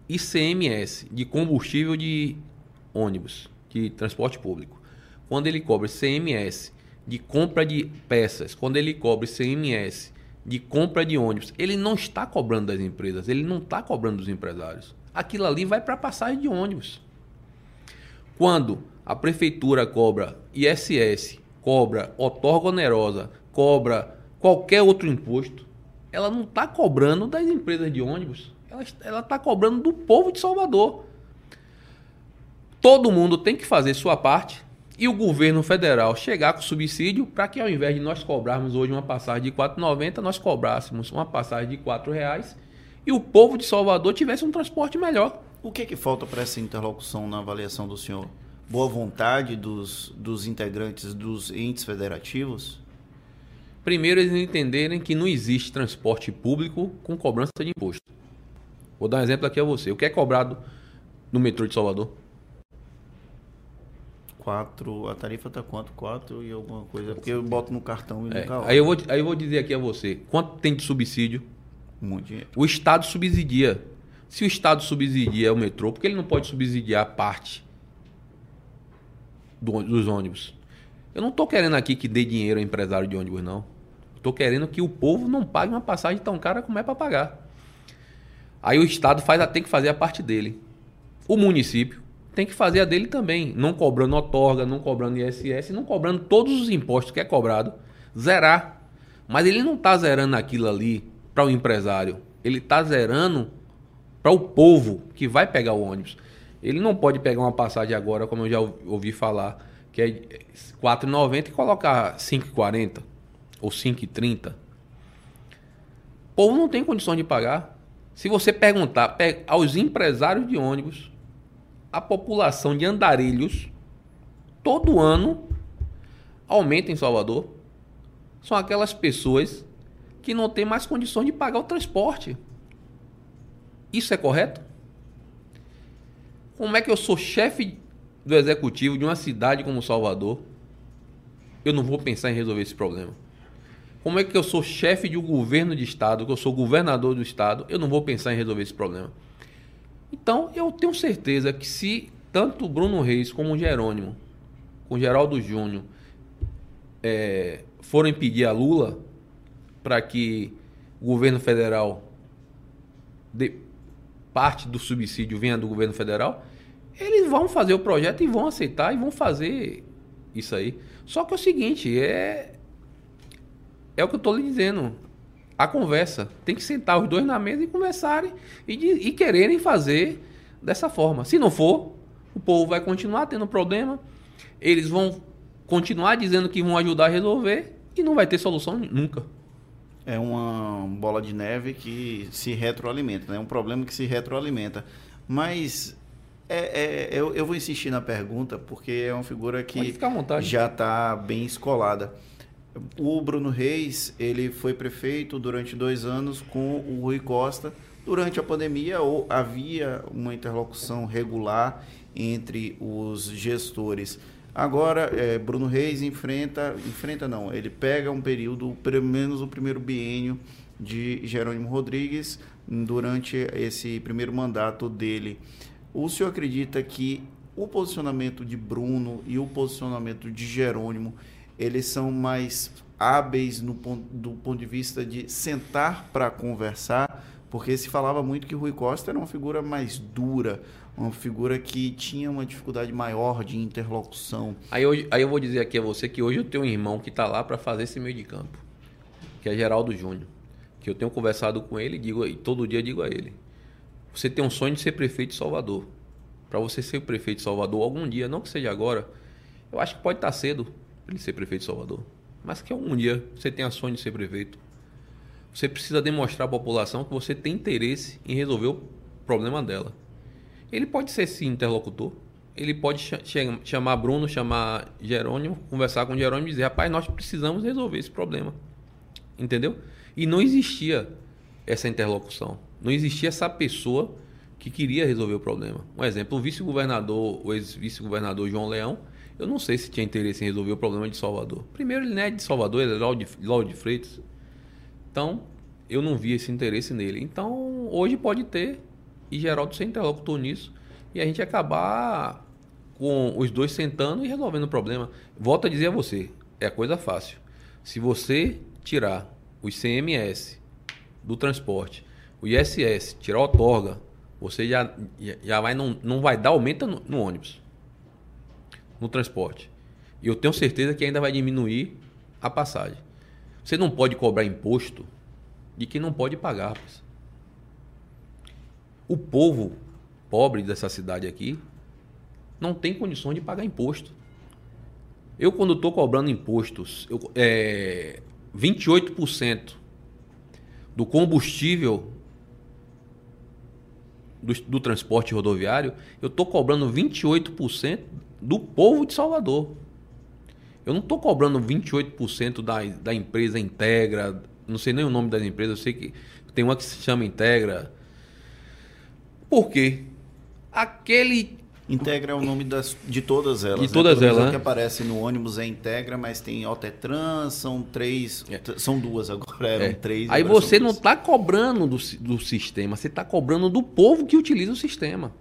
ICMS de combustível de ônibus, de transporte público. Quando ele cobra ICMS de compra de peças, quando ele cobra ICMS de compra de ônibus, ele não está cobrando das empresas, ele não está cobrando dos empresários. Aquilo ali vai para passagem de ônibus. Quando a prefeitura cobra ISS, cobra outorga onerosa, cobra qualquer outro imposto, ela não está cobrando das empresas de ônibus, ela está cobrando do povo de Salvador. Todo mundo tem que fazer sua parte e o governo federal chegar com subsídio para que ao invés de nós cobrarmos hoje uma passagem de R$ 4,90, nós cobrássemos uma passagem de R$ reais e o povo de Salvador tivesse um transporte melhor. O que, que falta para essa interlocução na avaliação do senhor? Boa vontade dos, dos integrantes dos entes federativos? Primeiro, eles entenderem que não existe transporte público com cobrança de imposto. Vou dar um exemplo aqui a você. O que é cobrado no metrô de Salvador? Quatro, a tarifa está quanto? Quatro e alguma coisa. Porque eu boto no cartão e é, nunca... Aí eu, vou, aí eu vou dizer aqui a você. Quanto tem de subsídio? Muito dinheiro. O Estado subsidia. Se o Estado subsidia o metrô, por que ele não pode subsidiar parte do, dos ônibus? Eu não estou querendo aqui que dê dinheiro ao empresário de ônibus, não. Estou querendo que o povo não pague uma passagem tão cara como é para pagar. Aí o Estado faz, tem que fazer a parte dele. O município tem que fazer a dele também. Não cobrando outorga, não cobrando ISS, não cobrando todos os impostos que é cobrado. Zerar. Mas ele não está zerando aquilo ali para o empresário. Ele está zerando para o povo que vai pegar o ônibus. Ele não pode pegar uma passagem agora, como eu já ouvi falar, que é R$ 4,90 e colocar 5,40 ou 5,30. O povo não tem condição de pagar. Se você perguntar aos empresários de ônibus, a população de andarilhos, todo ano, aumenta em Salvador. São aquelas pessoas que não têm mais condições de pagar o transporte. Isso é correto? Como é que eu sou chefe do executivo de uma cidade como Salvador? Eu não vou pensar em resolver esse problema. Como é que eu sou chefe de um governo de estado, que eu sou governador do estado, eu não vou pensar em resolver esse problema. Então, eu tenho certeza que se tanto Bruno Reis como o Jerônimo, com Geraldo Júnior, é, forem pedir a Lula para que o governo federal dê parte do subsídio venha do governo federal, eles vão fazer o projeto e vão aceitar e vão fazer isso aí. Só que é o seguinte, é é o que eu estou lhe dizendo. A conversa tem que sentar os dois na mesa e conversarem e, de, e quererem fazer dessa forma. Se não for, o povo vai continuar tendo problema. Eles vão continuar dizendo que vão ajudar a resolver e não vai ter solução nunca. é uma bola de neve que se retroalimenta, né? É um problema que se retroalimenta. Mas é, é, eu, eu, vou insistir na pergunta porque é uma figura que já está bem escolada. O Bruno Reis ele foi prefeito durante dois anos com o Rui Costa. Durante a pandemia havia uma interlocução regular entre os gestores. Agora, é, Bruno Reis enfrenta, enfrenta não, ele pega um período, pelo menos o primeiro biênio de Jerônimo Rodrigues durante esse primeiro mandato dele. O senhor acredita que o posicionamento de Bruno e o posicionamento de Jerônimo, eles são mais hábeis no ponto, do ponto de vista de sentar para conversar? Porque se falava muito que Rui Costa era uma figura mais dura, uma figura que tinha uma dificuldade maior de interlocução. Aí, hoje, aí eu vou dizer aqui a você que hoje eu tenho um irmão que está lá para fazer esse meio de campo, que é Geraldo Júnior. Que eu tenho conversado com ele e digo, todo dia digo a ele: você tem um sonho de ser prefeito de Salvador. Para você ser prefeito de Salvador algum dia, não que seja agora, eu acho que pode estar tá cedo para ele ser prefeito de Salvador. Mas que algum dia você tenha sonho de ser prefeito. Você precisa demonstrar à população que você tem interesse em resolver o problema dela. Ele pode ser sim interlocutor. Ele pode ch chamar Bruno, chamar Jerônimo, conversar com Jerônimo e dizer: rapaz, nós precisamos resolver esse problema. Entendeu? E não existia essa interlocução. Não existia essa pessoa que queria resolver o problema. Um exemplo, o vice-governador, o ex-vice-governador João Leão, eu não sei se tinha interesse em resolver o problema de Salvador. Primeiro, ele não é de Salvador, ele é Lauro de, Lauro de Freitas. Então, eu não vi esse interesse nele. Então, hoje pode ter, e Geraldo ser interlocutor nisso, e a gente acabar com os dois sentando e resolvendo o problema. Volto a dizer a você, é coisa fácil. Se você tirar os CMS do transporte, o ISS, tirar a outorga, você já, já vai não, não vai dar aumento no, no ônibus, no transporte. E eu tenho certeza que ainda vai diminuir a passagem. Você não pode cobrar imposto de quem não pode pagar. O povo pobre dessa cidade aqui não tem condições de pagar imposto. Eu, quando estou cobrando impostos, eu, é, 28% do combustível do, do transporte rodoviário, eu estou cobrando 28% do povo de Salvador. Eu não estou cobrando 28% da, da empresa Integra, não sei nem o nome das empresas, eu sei que tem uma que se chama Integra. Por quê? Aquele Integra é o nome das, de todas elas. De né? todas elas. Né? que aparece no ônibus é Integra, mas tem Altetran, são três. É. São duas agora, eram é. três. Aí você não está cobrando do, do sistema, você está cobrando do povo que utiliza o sistema.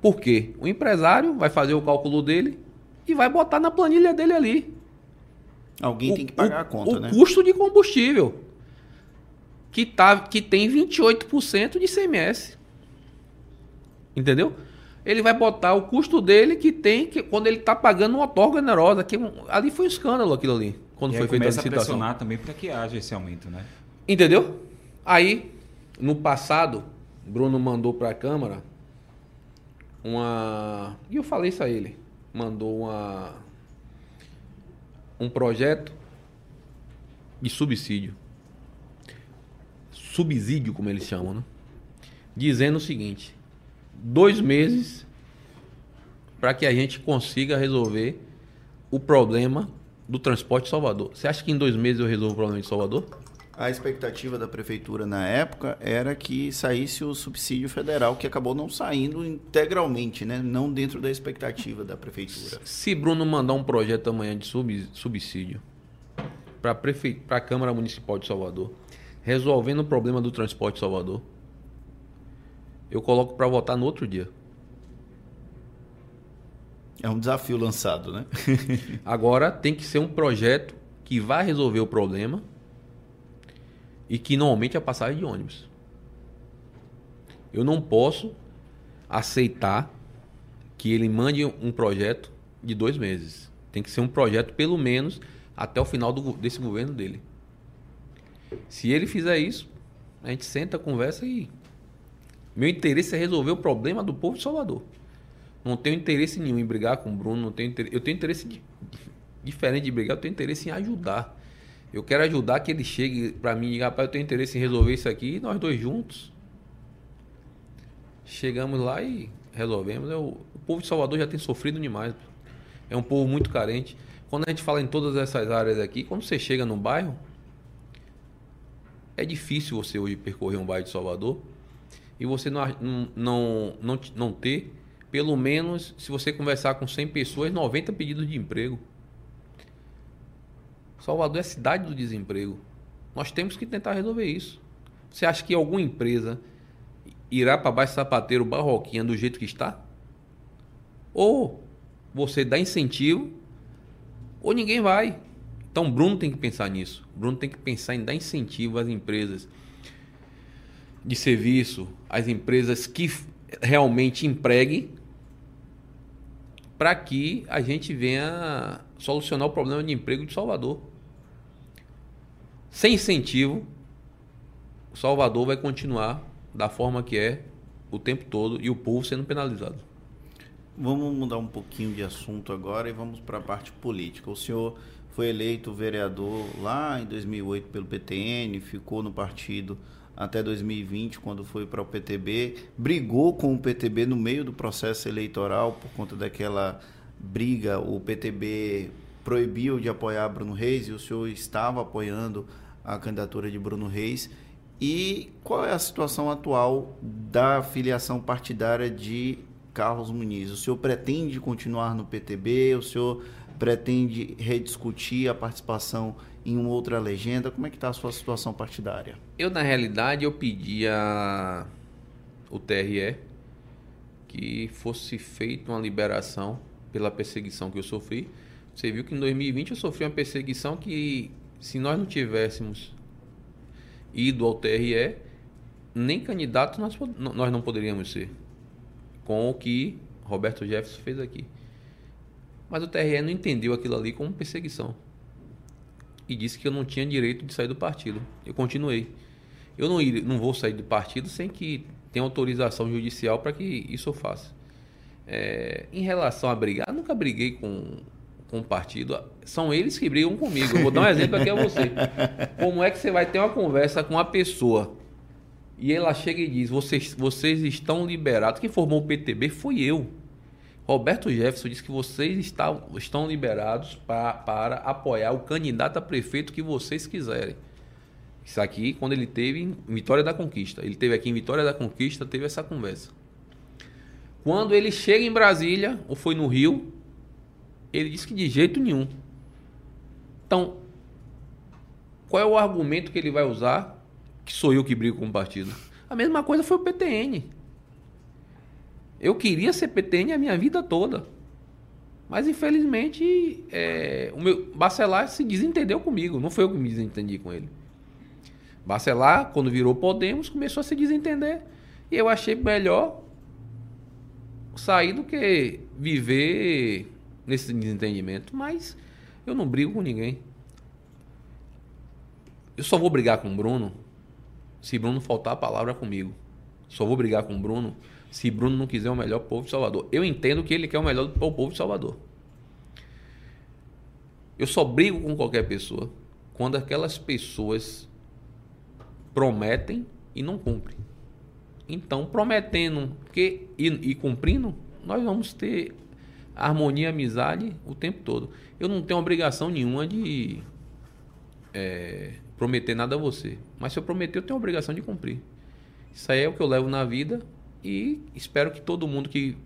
Por quê? O empresário vai fazer o cálculo dele e vai botar na planilha dele ali. Alguém o, tem que pagar o, a conta, o né? O custo de combustível. Que, tá, que tem 28% de CMS. Entendeu? Ele vai botar o custo dele que tem que quando ele está pagando uma outorga generosa. Que, ali foi um escândalo aquilo ali. Quando e foi feita a licitação. a pressionar também para que haja esse aumento, né? Entendeu? Aí, no passado, Bruno mandou para a Câmara uma. E eu falei isso a ele. Mandou uma. Um projeto de subsídio. Subsídio, como eles chamam, né? Dizendo o seguinte: dois meses para que a gente consiga resolver o problema do transporte Salvador. Você acha que em dois meses eu resolvo o problema de Salvador? A expectativa da prefeitura na época era que saísse o subsídio federal, que acabou não saindo integralmente, né? não dentro da expectativa da prefeitura. Se Bruno mandar um projeto amanhã de subsídio para prefe... a Câmara Municipal de Salvador, resolvendo o problema do transporte de Salvador, eu coloco para votar no outro dia. É um desafio lançado, né? Agora tem que ser um projeto que vai resolver o problema e que não aumente a passagem de ônibus. Eu não posso aceitar que ele mande um projeto de dois meses. Tem que ser um projeto, pelo menos, até o final do, desse governo dele. Se ele fizer isso, a gente senta, conversa e meu interesse é resolver o problema do povo de Salvador. Não tenho interesse nenhum em brigar com o Bruno. Não tenho interesse, eu tenho interesse de, diferente de brigar, eu tenho interesse em ajudar. Eu quero ajudar que ele chegue para mim e diga, rapaz, eu tenho interesse em resolver isso aqui, nós dois juntos. Chegamos lá e resolvemos. Eu, o povo de Salvador já tem sofrido demais. É um povo muito carente. Quando a gente fala em todas essas áreas aqui, quando você chega no bairro, é difícil você hoje percorrer um bairro de Salvador e você não, não, não, não ter, pelo menos, se você conversar com 100 pessoas, 90 pedidos de emprego. Salvador é cidade do desemprego. Nós temos que tentar resolver isso. Você acha que alguma empresa irá para baixo sapateiro barroquinha do jeito que está? Ou você dá incentivo, ou ninguém vai. Então Bruno tem que pensar nisso. Bruno tem que pensar em dar incentivo às empresas de serviço, às empresas que realmente empreguem, para que a gente venha solucionar o problema de emprego de Salvador. Sem incentivo, Salvador vai continuar da forma que é o tempo todo e o povo sendo penalizado. Vamos mudar um pouquinho de assunto agora e vamos para a parte política. O senhor foi eleito vereador lá em 2008 pelo PTN, ficou no partido até 2020, quando foi para o PTB, brigou com o PTB no meio do processo eleitoral por conta daquela briga. O PTB proibiu de apoiar Bruno Reis e o senhor estava apoiando a candidatura de Bruno Reis. E qual é a situação atual da filiação partidária de Carlos Muniz? O senhor pretende continuar no PTB? O senhor pretende rediscutir a participação em uma outra legenda? Como é que está a sua situação partidária? Eu, na realidade, eu pedi a o TRE que fosse feita uma liberação pela perseguição que eu sofri. Você viu que em 2020 eu sofri uma perseguição que, se nós não tivéssemos ido ao TRE, nem candidato nós, nós não poderíamos ser. Com o que Roberto Jefferson fez aqui. Mas o TRE não entendeu aquilo ali como perseguição. E disse que eu não tinha direito de sair do partido. Eu continuei. Eu não, ir, não vou sair do partido sem que tenha autorização judicial para que isso eu faça. É, em relação a brigar, nunca briguei com, com o partido. São eles que brigam comigo. Eu vou dar um exemplo aqui a você. Como é que você vai ter uma conversa com uma pessoa e ela chega e diz: vocês, vocês estão liberados. Quem formou o PTB foi eu. Roberto Jefferson disse que vocês está, estão liberados pra, para apoiar o candidato a prefeito que vocês quiserem. Isso aqui, quando ele teve em Vitória da Conquista. Ele teve aqui em Vitória da Conquista, teve essa conversa. Quando ele chega em Brasília, ou foi no Rio, ele disse que de jeito nenhum. Então, qual é o argumento que ele vai usar que sou eu que brigo com o partido? A mesma coisa foi o PTN. Eu queria ser PTN a minha vida toda. Mas infelizmente é, o meu Bacelar se desentendeu comigo. Não foi eu que me desentendi com ele. Bacelar, quando virou Podemos, começou a se desentender. E eu achei melhor sair do que viver nesse desentendimento. Mas eu não brigo com ninguém. Eu só vou brigar com o Bruno se Bruno faltar a palavra comigo. Só vou brigar com o Bruno se Bruno não quiser o melhor povo de Salvador. Eu entendo que ele quer o melhor para o povo de Salvador. Eu só brigo com qualquer pessoa quando aquelas pessoas prometem e não cumprem. Então, prometendo que, e, e cumprindo, nós vamos ter harmonia e amizade o tempo todo. Eu não tenho obrigação nenhuma de é, prometer nada a você. Mas se eu prometer, eu tenho obrigação de cumprir. Isso aí é o que eu levo na vida e espero que todo mundo que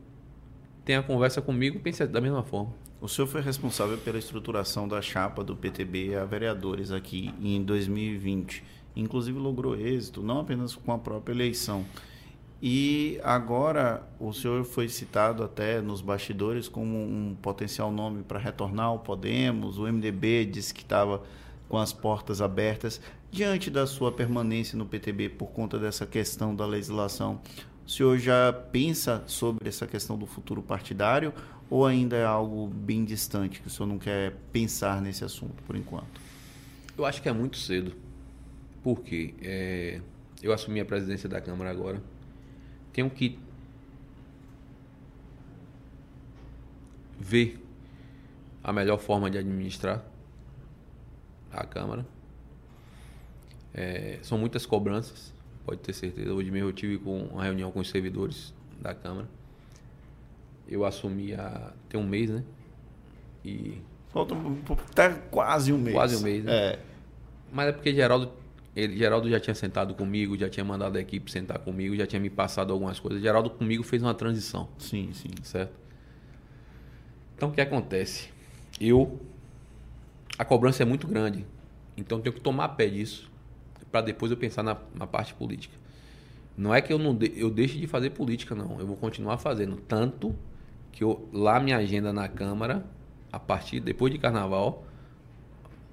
tenha conversa comigo pense da mesma forma. O senhor foi responsável pela estruturação da chapa do PTB a vereadores aqui em 2020. Inclusive logrou êxito, não apenas com a própria eleição. E agora o senhor foi citado até nos bastidores como um potencial nome para retornar ao Podemos. O MDB disse que estava com as portas abertas. Diante da sua permanência no PTB por conta dessa questão da legislação, o senhor já pensa sobre essa questão do futuro partidário ou ainda é algo bem distante que o senhor não quer pensar nesse assunto por enquanto? Eu acho que é muito cedo. Porque é, eu assumi a presidência da Câmara agora. Tenho que ver a melhor forma de administrar a Câmara. É, são muitas cobranças, pode ter certeza. Hoje mesmo eu tive com uma reunião com os servidores da Câmara. Eu assumi há tem um mês, né? E falta tá quase um mês. Quase um mês, né? É. Mas é porque Geraldo ele, Geraldo já tinha sentado comigo, já tinha mandado a equipe sentar comigo, já tinha me passado algumas coisas. Geraldo comigo fez uma transição. Sim, sim. Certo? Então o que acontece? Eu. A cobrança é muito grande. Então eu tenho que tomar pé disso para depois eu pensar na, na, parte política. Não é que eu não de, eu deixe de fazer política, não. Eu vou continuar fazendo. Tanto que eu, lá minha agenda na Câmara, a partir depois de carnaval,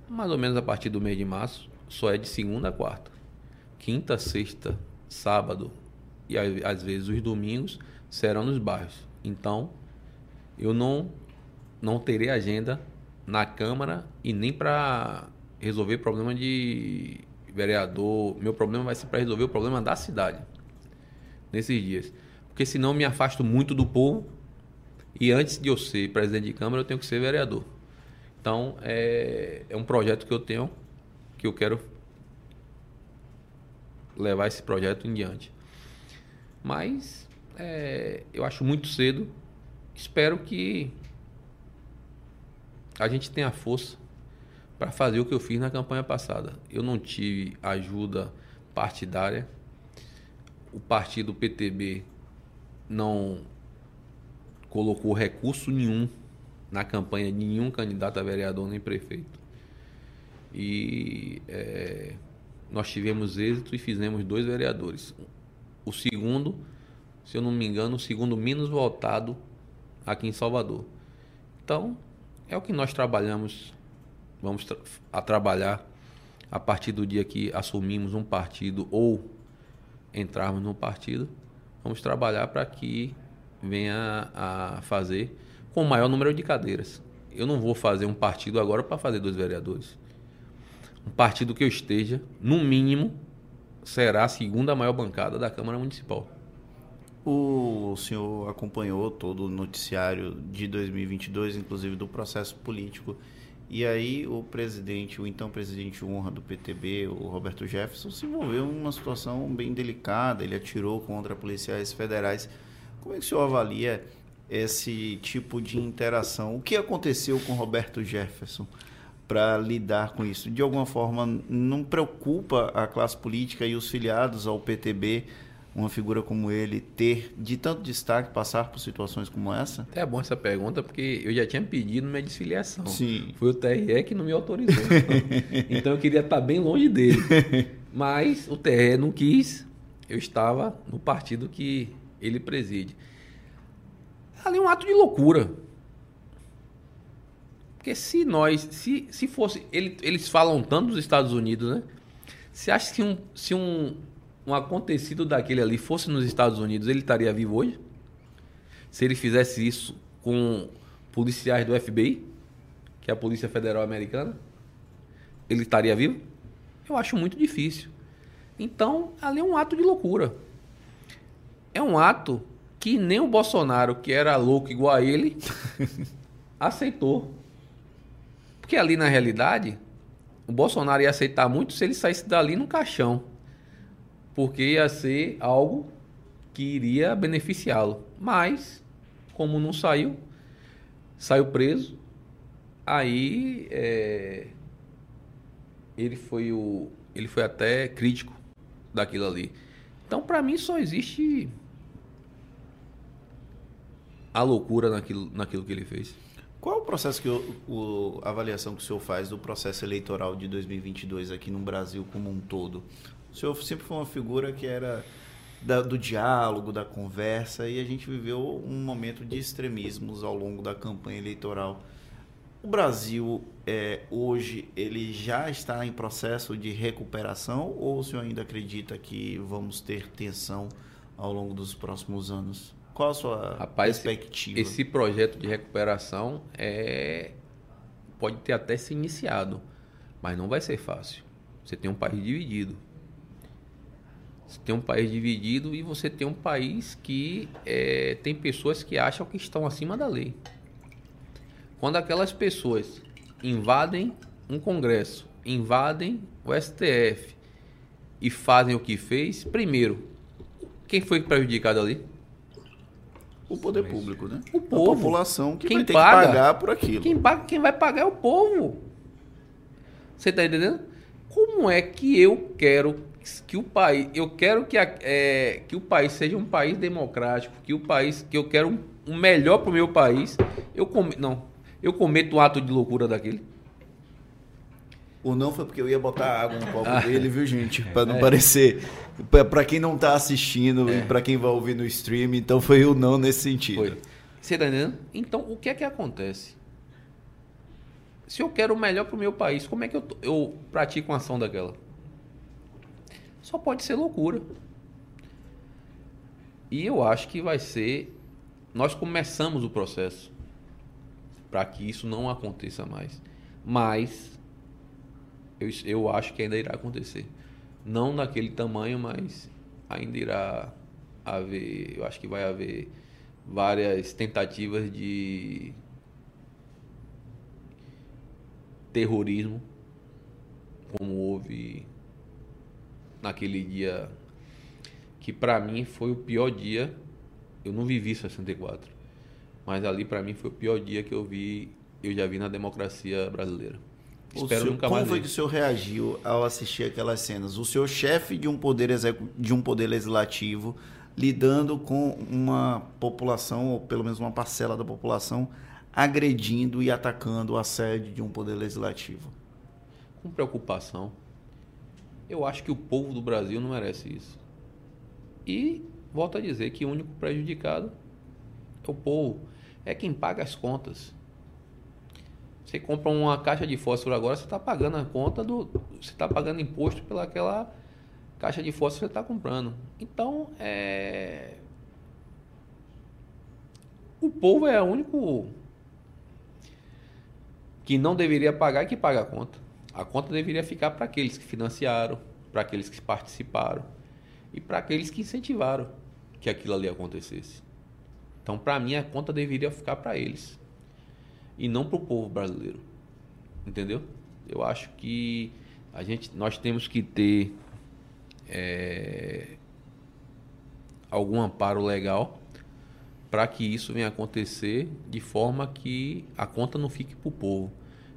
mais ou menos a partir do mês de março, só é de segunda a quarta. Quinta, sexta, sábado e às vezes os domingos serão nos bairros. Então, eu não não terei agenda na Câmara e nem para resolver problema de vereador. Meu problema vai ser para resolver o problema da cidade nesses dias. Porque senão me afasto muito do povo e antes de eu ser presidente de Câmara eu tenho que ser vereador. Então é, é um projeto que eu tenho que eu quero levar esse projeto em diante. Mas é, eu acho muito cedo. Espero que a gente tenha força para fazer o que eu fiz na campanha passada. Eu não tive ajuda partidária. O partido PTB não colocou recurso nenhum na campanha de nenhum candidato a vereador nem prefeito. E é, nós tivemos êxito e fizemos dois vereadores. O segundo, se eu não me engano, o segundo menos votado aqui em Salvador. Então, é o que nós trabalhamos, vamos tra a trabalhar a partir do dia que assumimos um partido ou entrarmos no partido, vamos trabalhar para que venha a fazer com o maior número de cadeiras. Eu não vou fazer um partido agora para fazer dois vereadores um partido que eu esteja, no mínimo, será a segunda maior bancada da Câmara Municipal. O senhor acompanhou todo o noticiário de 2022, inclusive do processo político. E aí o presidente, o então presidente honra do PTB, o Roberto Jefferson, se envolveu em uma situação bem delicada. Ele atirou contra policiais federais. Como é que o senhor avalia esse tipo de interação? O que aconteceu com Roberto Jefferson? Para lidar com isso? De alguma forma, não preocupa a classe política e os filiados ao PTB, uma figura como ele, ter de tanto destaque, passar por situações como essa? É bom essa pergunta, porque eu já tinha pedido minha desfiliação. Sim. Foi o TRE que não me autorizou. Então, então eu queria estar bem longe dele. Mas o TRE não quis, eu estava no partido que ele preside. Ali é um ato de loucura. Porque se nós, se, se fosse, ele, eles falam tanto dos Estados Unidos, né? Você acha que um, se um, um acontecido daquele ali fosse nos Estados Unidos, ele estaria vivo hoje? Se ele fizesse isso com policiais do FBI, que é a Polícia Federal Americana, ele estaria vivo? Eu acho muito difícil. Então, ali é um ato de loucura. É um ato que nem o Bolsonaro, que era louco igual a ele, aceitou. Porque ali na realidade, o Bolsonaro ia aceitar muito se ele saísse dali no caixão. Porque ia ser algo que iria beneficiá-lo. Mas, como não saiu, saiu preso, aí é, ele foi o ele foi até crítico daquilo ali. Então, para mim, só existe a loucura naquilo, naquilo que ele fez. Qual o processo que o, a avaliação que o senhor faz do processo eleitoral de 2022 aqui no Brasil como um todo? O senhor sempre foi uma figura que era da, do diálogo, da conversa, e a gente viveu um momento de extremismos ao longo da campanha eleitoral. O Brasil, é, hoje, ele já está em processo de recuperação ou o senhor ainda acredita que vamos ter tensão ao longo dos próximos anos? Qual a sua Rapaz, perspectiva? Esse, esse projeto de recuperação é pode ter até se iniciado, mas não vai ser fácil. Você tem um país dividido. Você tem um país dividido e você tem um país que é, tem pessoas que acham que estão acima da lei. Quando aquelas pessoas invadem um Congresso, invadem o STF e fazem o que fez, primeiro, quem foi prejudicado ali? O poder público, né? O povo. A população que Quem vai ter paga? que pagar por aquilo. Quem, paga, quem vai pagar é o povo. Você tá entendendo? Como é que eu quero que o país, eu quero que, a- é, que o país seja um país democrático, que o país, que eu quero um, um melhor para o meu país, eu come, não, eu cometo um ato de loucura daquele. O não foi porque eu ia botar água no copo Ah. dele, viu, gente? Pra não parecer. Pra- Pra quem não tá assistindo e pra quem vai ouvir no stream, então foi o não nesse sentido. Foi. Você tá entendendo? Então, o que é que acontece? Se eu quero o melhor para o meu país, como é que eu, eu pratico uma ação daquela? Só pode ser loucura. E eu acho que vai ser. Nós começamos o processo para que isso não aconteça mais. Mas eu, eu acho que ainda irá acontecer. Não naquele tamanho, mas ainda irá haver. Eu acho que vai haver várias tentativas de terrorismo, como houve naquele dia que para mim foi o pior dia. Eu não vivi 64, mas ali para mim foi o pior dia que eu vi, eu já vi na democracia brasileira. O Espero senhor- nunca como mais foi ver. que o senhor reagiu ao assistir aquelas cenas? O senhor chefe de um poder execu... de um poder legislativo lidando com uma população, ou pelo menos uma parcela da população, agredindo e atacando a sede de um poder legislativo. com preocupação. Eu acho que o povo do Brasil não merece isso. E volto a dizer que o único prejudicado é o povo, é quem paga as contas. Você compra uma caixa de fósforo agora, você está pagando a conta do. Você está pagando imposto pelaquela caixa de fósforo que você está comprando. Então, é. O povo é o único que não deveria pagar e que paga a conta. A conta deveria ficar para aqueles que financiaram, para aqueles que participaram e para aqueles que incentivaram que aquilo ali acontecesse. Então, para mim, a conta deveria ficar para eles e não para o povo brasileiro. Entendeu? Eu acho que a gente, nós temos que ter é, algum amparo legal para que isso venha acontecer de forma que a conta não fique para o povo,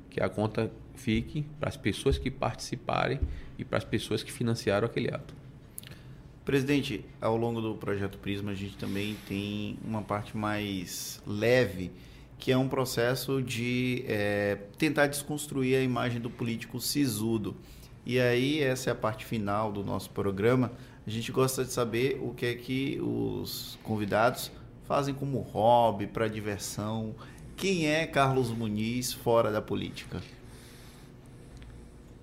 que a conta fique para as pessoas que participarem e para as pessoas que financiaram aquele ato. Presidente, ao longo do projeto Prisma, a gente também tem uma parte mais leve, que é um processo de é, tentar desconstruir a imagem do político sisudo. E aí, essa é a parte final do nosso programa. A gente gosta de saber o que é que os convidados fazem como hobby, para diversão. Quem é Carlos Muniz fora da política?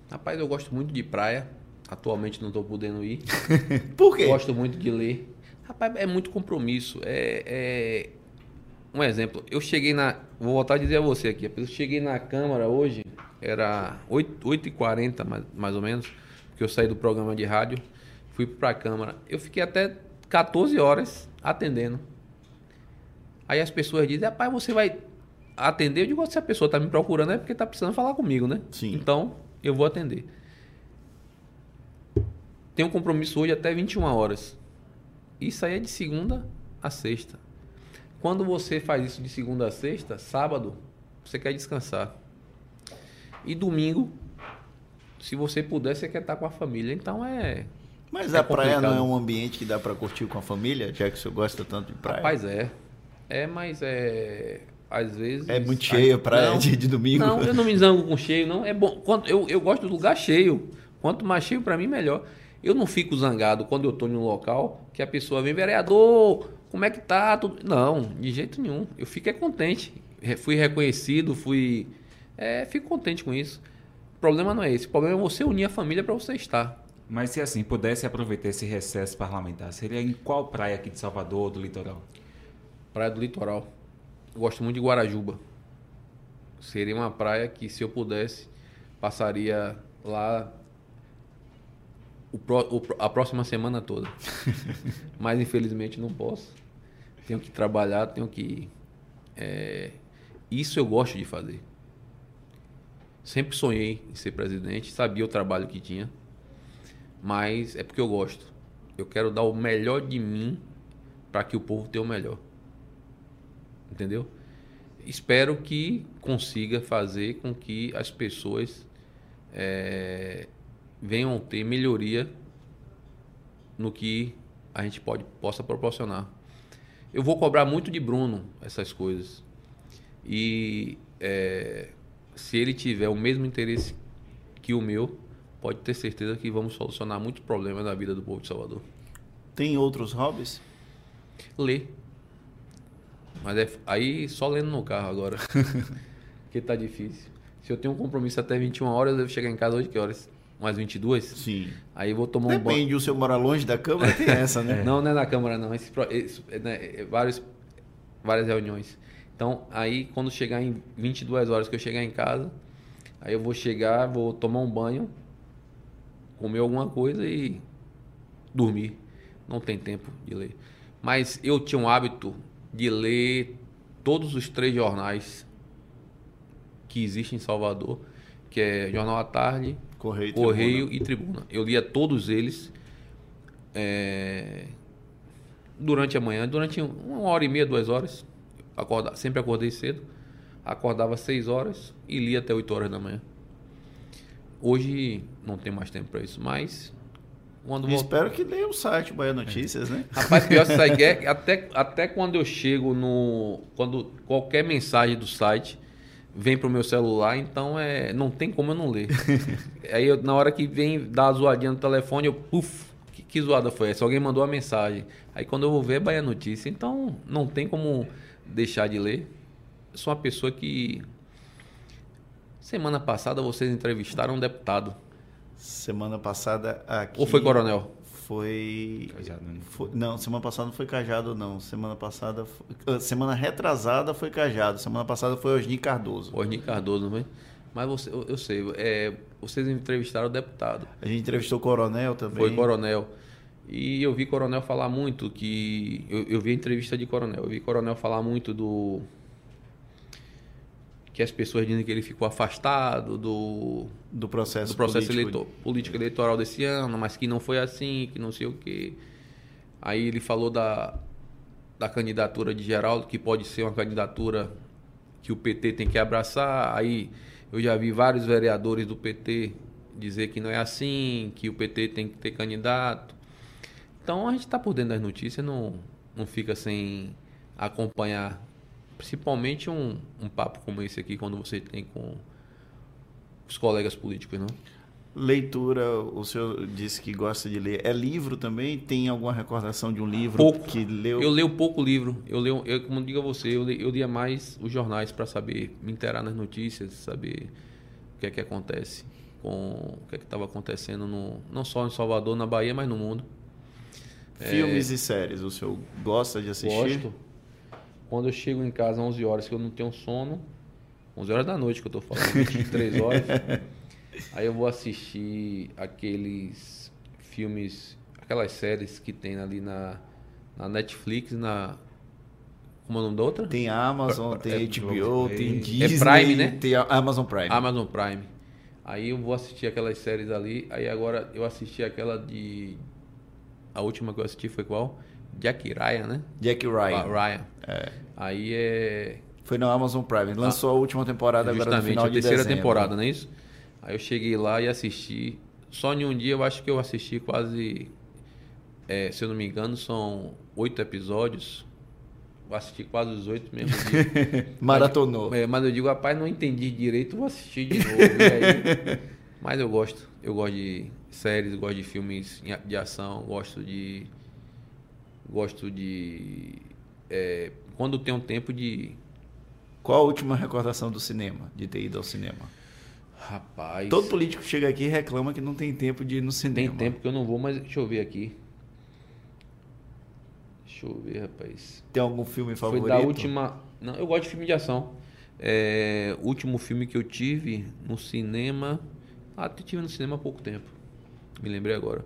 Rapaz, eu gosto muito de praia. Atualmente não estou podendo ir. Por quê? Gosto muito de ler. Rapaz, é muito compromisso. É, é- Um exemplo, eu cheguei na. Vou voltar a dizer a você aqui. Eu cheguei na Câmara hoje, era 8, 8h40 mais, mais ou menos, porque eu saí do programa de rádio, fui para a Câmara. Eu fiquei até 14 horas atendendo. Aí as pessoas dizem, rapaz, você vai atender? Eu digo, se a pessoa está me procurando é porque está precisando falar comigo, né? Sim. Então, eu vou atender. Tenho um compromisso hoje até 21 horas. Isso aí é de segunda a sexta. Quando você faz isso de segunda a sexta, sábado, você quer descansar. E domingo, se você puder, você quer estar com a família. Então é. Mas É a praia não é complicado. um ambiente que dá para curtir com a família, já que o senhor gosta tanto de praia? Rapaz, é. É, mas é. Às vezes. É muito cheia a praia Não, de, de domingo? Não, eu não me zango com cheio, não. É bom. Quando, eu, eu gosto do lugar cheio. Quanto mais cheio, para mim, melhor. Eu não fico zangado quando eu tô em um local que a pessoa vem, vereador, como é que tá? Tudo... Não, de jeito nenhum. Eu é contente. Fui reconhecido, fui. É, fico contente com isso. O problema não é esse. O problema é você unir a família para você estar. Mas se assim, pudesse aproveitar esse recesso parlamentar, seria em qual praia aqui de Salvador, do litoral? Praia do Litoral. Eu gosto muito de Guarajuba. Seria uma praia que, se eu pudesse, passaria lá o pró- o a próxima semana toda. Mas, infelizmente, não posso. Tenho que trabalhar, tenho que. é, Isso eu gosto de fazer. Sempre sonhei em ser presidente, sabia o trabalho que tinha. Mas é porque eu gosto. Eu quero dar o melhor de mim para que o povo tenha o melhor. Entendeu? Espero que consiga fazer com que as pessoas é, venham ter melhoria no que a gente pode, possa proporcionar. Eu vou cobrar muito de Bruno essas coisas. E é, se ele tiver o mesmo interesse que o meu, pode ter certeza que vamos solucionar muitos problemas na vida do povo de Salvador. Tem outros hobbies? Ler. Mas é, aí só lendo no carro agora. Porque tá difícil. Se eu tenho um compromisso até 21 horas, eu devo chegar em casa hoje que horas? Umas 22? Sim. Aí eu vou tomar um banho. Depende, o seu mora longe da câmara, tem essa, né? Não, não é na Câmara, não. Esse, esse- é, né, é vários, várias reuniões. Então, aí, quando chegar em 22 horas que eu chegar em casa, aí eu vou chegar, vou tomar um banho, comer alguma coisa e dormir. Não tem tempo de ler. Mas eu tinha um hábito de ler todos os três jornais que existem em Salvador, que é Jornal à Tarde, Correio, e Correio Tribuna. e Tribuna. Eu lia todos eles é, durante a manhã, durante uma hora e meia, duas horas. Acorda, sempre acordei cedo. Acordava às seis horas e lia até 8 horas da manhã. Hoje não tem mais tempo para isso, mas quando voltar. Espero que leia o site Bahia Notícias, né? Rapaz, pior que sai é até, até quando eu chego no. Quando qualquer mensagem do site vem pro meu celular, então é, não tem como eu não ler. Aí eu, na hora que vem dar a zoadinha no telefone, eu, puf, que, que zoada foi essa? Alguém mandou a mensagem. Aí quando eu vou ver, é Bahia Notícia. Então não tem como deixar de ler. Eu sou uma pessoa que. Semana passada vocês entrevistaram um deputado. Semana passada aqui. Ou foi coronel? Foi. Cajado, né? foi- Não, semana passada não foi Cajado, não. Semana passada. foi- ah, Semana retrasada foi Cajado. Semana passada foi Osni Cardoso. Osni Cardoso, não é? Mas você, eu, eu sei, é, vocês entrevistaram o deputado. A gente entrevistou o Coronel também. Foi coronel. E eu vi coronel falar muito que. Eu, eu vi a entrevista de coronel. Eu vi coronel falar muito do. Que as pessoas dizem que ele ficou afastado do, Do processo, do processo político. eleitor, político eleitoral desse ano, mas que não foi assim, que não sei o quê. Aí ele falou da, da candidatura de Geraldo, que pode ser uma candidatura que o PT tem que abraçar. Aí eu já vi vários vereadores do PT dizer que não é assim, que o PT tem que ter candidato. Então a gente está por dentro das notícias, não, não fica sem acompanhar, principalmente um, um papo como esse aqui, quando você tem com os colegas políticos, não? Leitura, o senhor disse que gosta de ler. É livro também? Tem alguma recordação de um livro Pouco. que leu? Eu leio pouco livro. Eu leio, eu, como digo a você, eu, le- eu lia mais os jornais para saber, me inteirar nas notícias, saber o que é que acontece com o que é que estava acontecendo no, não só em Salvador, na Bahia, mas no mundo. Filmes e séries, o senhor gosta de assistir? Gosto. Quando eu chego em casa às 11 horas que eu não tenho sono, 11 horas da noite que eu tô falando, 23 horas, aí eu vou assistir aqueles filmes, aquelas séries que tem ali na, na Netflix, na como é o nome da outra? Tem Amazon, tem É, HBO, é tem Prime, Disney. né? Tem a Amazon Prime. Amazon Prime. Aí eu vou assistir aquelas séries ali. Aí agora eu assisti aquela de. A última que eu assisti foi qual? Jack Ryan, né? Jack Ah, Ryan. Ryan. Aí é. Foi na Amazon Prime. Lançou a última temporada agora no final a de terceira dezembro. temporada, não é isso? Aí eu cheguei lá e assisti. Só em um dia eu acho que eu assisti quase. é, se eu não me engano, são oito episódios. Eu assisti quase os oito mesmo. Maratonou. É, mas eu digo, rapaz, não entendi direito, vou assistir de novo. e aí- mas eu gosto. Eu gosto de séries, gosto de filmes a- de ação, gosto de. Gosto de. é, quando tem um tempo de. Qual a última recordação do cinema? De ter ido ao cinema? Rapaz. Todo político chega aqui e reclama que não tem tempo de ir no Tem cinema. tempo que eu não vou, mas deixa eu ver aqui. Deixa eu ver, rapaz. Tem algum filme favorito? Foi da última. Não, eu gosto de filme de ação. É, último filme que eu tive no cinema. Ah, tive no cinema há pouco tempo. Me lembrei agora.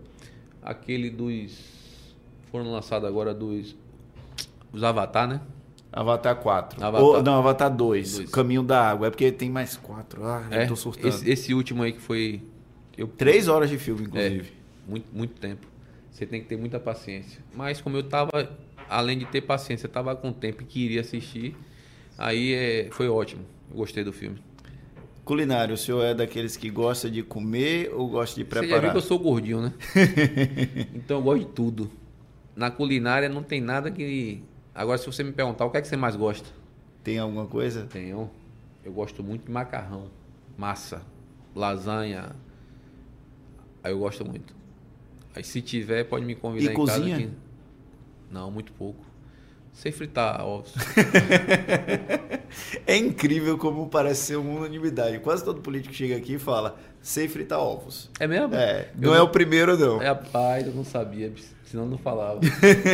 Aquele dos. Foram lançados agora dos. Os Avatar, né? Avatar 4. Avatar. Ou, não, Avatar 2. Dois. Caminho da Água. É porque tem mais quatro. Ah, eu tô surtando. esse, esse último aí que foi. Eu, Três horas de filme, inclusive. muito, muito tempo. Você tem que ter muita paciência. Mas como eu estava, além de ter paciência, estava com tempo e queria assistir, aí é, foi ótimo. Eu gostei do filme. Culinário, o senhor é daqueles que gosta de comer ou gosta de preparar? Você já viu que eu sou gordinho, né? então eu gosto de tudo. Na culinária não tem nada que. Agora, se você me perguntar o que é que você mais gosta? Tem alguma coisa? Tenho. Eu gosto muito de macarrão, massa, lasanha. Aí eu gosto muito. Aí se tiver, pode me convidar e em cozinha? casa aqui. Não, muito pouco. Sem fritar ovos. é incrível como parece ser uma unanimidade. Quase todo político chega aqui e fala, sem fritar ovos. É mesmo? É. Não, não é o primeiro, não. É, rapaz, eu não sabia, senão não falava.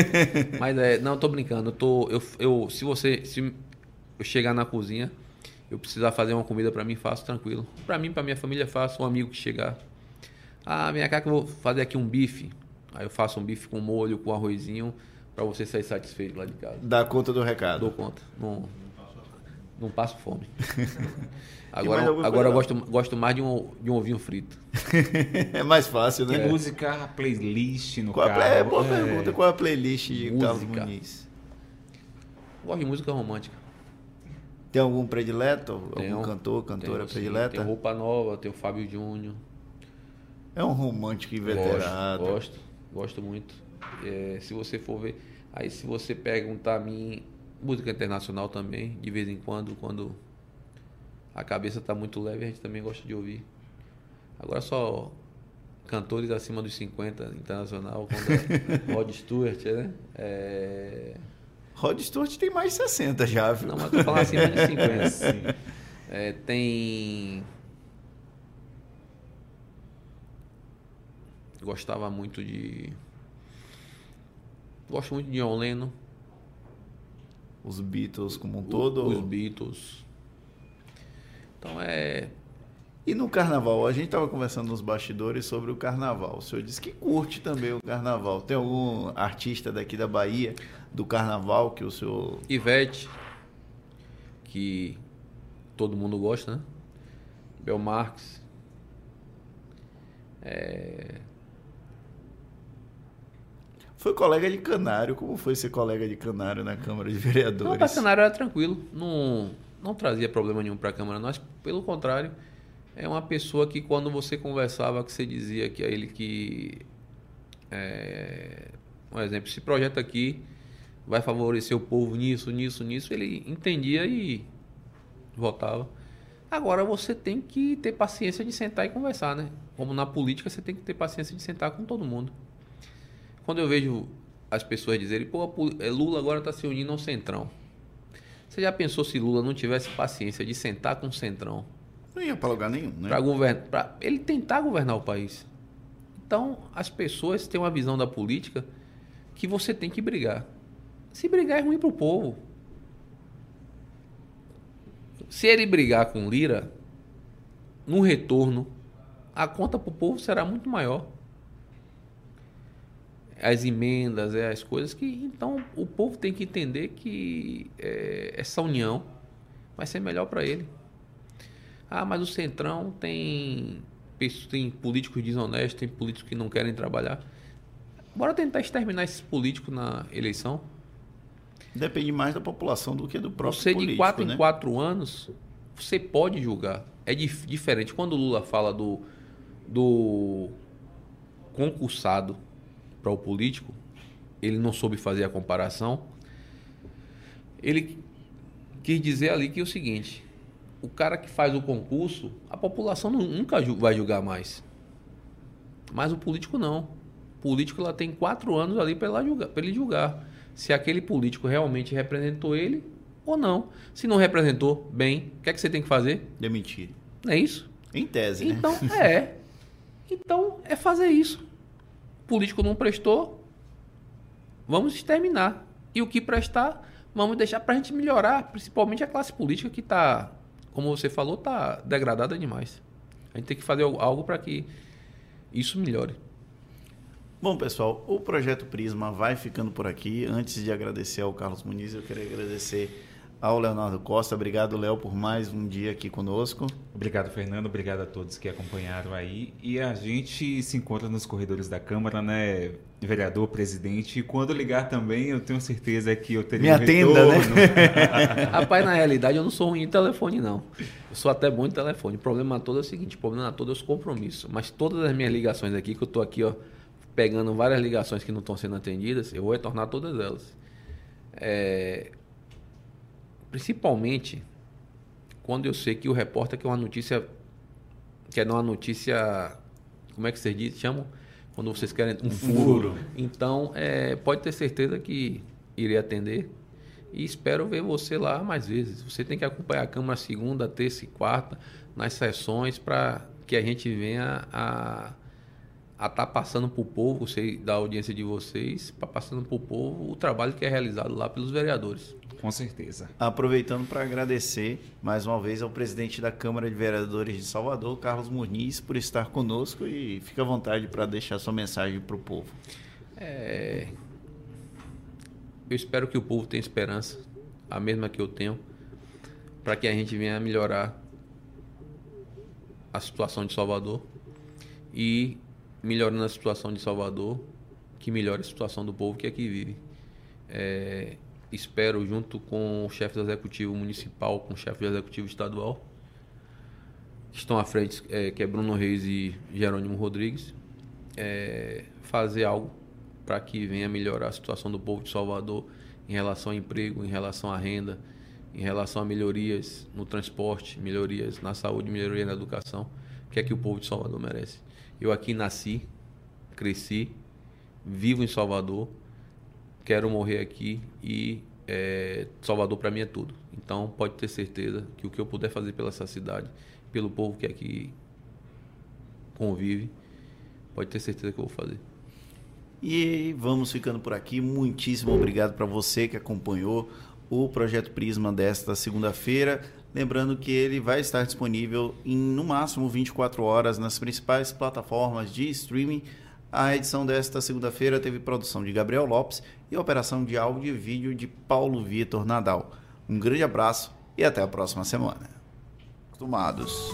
Mas é, não, eu tô brincando. Eu tô, eu, eu, se você, se eu chegar na cozinha, eu precisar fazer uma comida para mim, faço tranquilo. Para mim, para minha família, faço. Um amigo que chegar, ah, minha cá que eu vou fazer aqui um bife. Aí eu faço um bife com molho, com arrozinho, para você sair satisfeito lá de casa. Dá conta do recado. Dou conta. Não, não passo fome. Agora, agora eu gosto, gosto mais de um, de um ovinho frito. é mais fácil, né? Que música, playlist no qual carro? É, boa é... pergunta. Qual é a playlist de música. Carlos Muniz? Gosto de música romântica. Tem algum predileto? Tenho, algum cantor, cantora tenho, predileta? Tem Roupa Nova, tem o Fábio Júnior. É um romântico inveterado. Gosto, gosto, gosto muito. É, se você for ver, aí se você perguntar a mim, música internacional também, de vez em quando, quando a cabeça está muito leve, a gente também gosta de ouvir. Agora só cantores acima dos 50 internacional, como Rod Stewart, né? É... Rod Stewart tem mais de 60 já, viu? Não, mas tô falando acima de 50. É, tem Gostava muito de. Gosto muito de John Lennon. Os Beatles como um todo? Os Beatles. Então é. E no carnaval? A gente estava conversando nos bastidores sobre o carnaval. O senhor disse que curte também o carnaval. Tem algum artista daqui da Bahia, do carnaval, que o senhor. Ivete, que todo mundo gosta, né? Belmarx. É... Foi colega de Canário. Como foi ser colega de Canário na Câmara de Vereadores? Não, para Canário era tranquilo. Não, não trazia problema nenhum para a Câmara. Nós, pelo contrário, é uma pessoa que quando você conversava, que você dizia que a ele que... É, um exemplo, esse projeto aqui vai favorecer o povo nisso, nisso, nisso. Ele entendia e votava. Agora você tem que ter paciência de sentar e conversar, né? Como na política, você tem que ter paciência de sentar com todo mundo. Quando eu vejo as pessoas dizerem, pô, é, Lula agora está se unindo ao Centrão. Você já pensou se Lula não tivesse paciência de sentar com o Centrão? Não ia para lugar nenhum, né? Para ele tentar governar o país. Então, as pessoas têm uma visão da política que você tem que brigar. Se brigar é ruim para o povo. Se ele brigar com Lira, no retorno, a conta para o povo será muito maior as emendas, é, as coisas que. Então o povo tem que entender que é, essa união vai ser melhor para ele. Ah, mas o Centrão tem, tem políticos desonestos, tem políticos que não querem trabalhar. Bora tentar exterminar esses políticos na eleição. Depende mais da população do que do próprio você político. Você de quatro né? em quatro anos, você pode julgar. É dif diferente. Quando o Lula fala do, do concursado para o político, ele não soube fazer a comparação. Ele quis dizer ali que é o seguinte: o cara que faz o concurso, a população nunca vai julgar mais. Mas o político não. O político lá tem quatro anos ali para julgar, ele julgar se aquele político realmente representou ele ou não. Se não representou, bem, o que é que você tem que fazer? Demitir. Não é isso? Em tese, né? Então, é. Então, é fazer isso político não prestou, vamos exterminar. E o que prestar, vamos deixar para a gente melhorar, principalmente a classe política que está, como você falou, está degradada demais. A gente tem que fazer algo para que isso melhore. Bom, pessoal, o projeto Prisma vai ficando por aqui. Antes de agradecer ao Carlos Muniz, eu queria agradecer ao Leonardo Costa. Obrigado, Léo, por mais um dia aqui conosco. Obrigado, Fernando. Obrigado a todos que acompanharam aí. E a gente se encontra nos corredores da Câmara, né? Vereador, presidente. E quando ligar também, eu tenho certeza que eu teria Me um atenda, né? Rapaz, na realidade, eu não sou ruim em telefone, não. Eu sou até bom em telefone. O problema todo é o seguinte: o problema todo é os compromissos. Mas todas as minhas ligações aqui, que eu tô aqui, ó, pegando várias ligações que não estão sendo atendidas, eu vou retornar todas elas. É, Principalmente quando eu sei que o repórter quer uma notícia. Quer dar uma notícia. Como é que vocês dizem? Chamam? Quando vocês querem um furo. Então, é, pode ter certeza que irei atender. E espero ver você lá mais vezes. Você tem que acompanhar a Câmara segunda, terça e quarta, nas sessões, para que a gente venha a a estar passando para o povo, sei da audiência de vocês, para passando para o povo o trabalho que é realizado lá pelos vereadores. Com certeza. Aproveitando para agradecer mais uma vez ao presidente da Câmara de Vereadores de Salvador, Carlos Muniz, por estar conosco e fica à vontade para deixar sua mensagem para o povo. É, Eu espero que o povo tenha esperança, a mesma que eu tenho, para que a gente venha melhorar a situação de Salvador e melhorando a situação de Salvador, que melhore a situação do povo que aqui vive. É, espero, junto com o chefe do executivo municipal, com o chefe do executivo estadual, que estão à frente, é, que é Bruno Reis e Jerônimo Rodrigues, é, fazer algo para que venha melhorar a situação do povo de Salvador em relação ao emprego, em relação à renda, em relação a melhorias no transporte, melhorias na saúde, melhorias na educação, que é que o povo de Salvador merece. Eu aqui nasci, cresci, vivo em Salvador, quero morrer aqui e é, Salvador para mim é tudo. Então pode ter certeza que o que eu puder fazer pela essa cidade, pelo povo que aqui convive, pode ter certeza que eu vou fazer. E vamos ficando por aqui. Muitíssimo obrigado para você que acompanhou o Projeto Prisma desta segunda-feira. Lembrando que ele vai estar disponível em no máximo 24 horas nas principais plataformas de streaming. A edição desta segunda-feira teve produção de Gabriel Lopes e operação de áudio e vídeo de Paulo Vitor Nadal. Um grande abraço e até a próxima semana. Acostumados.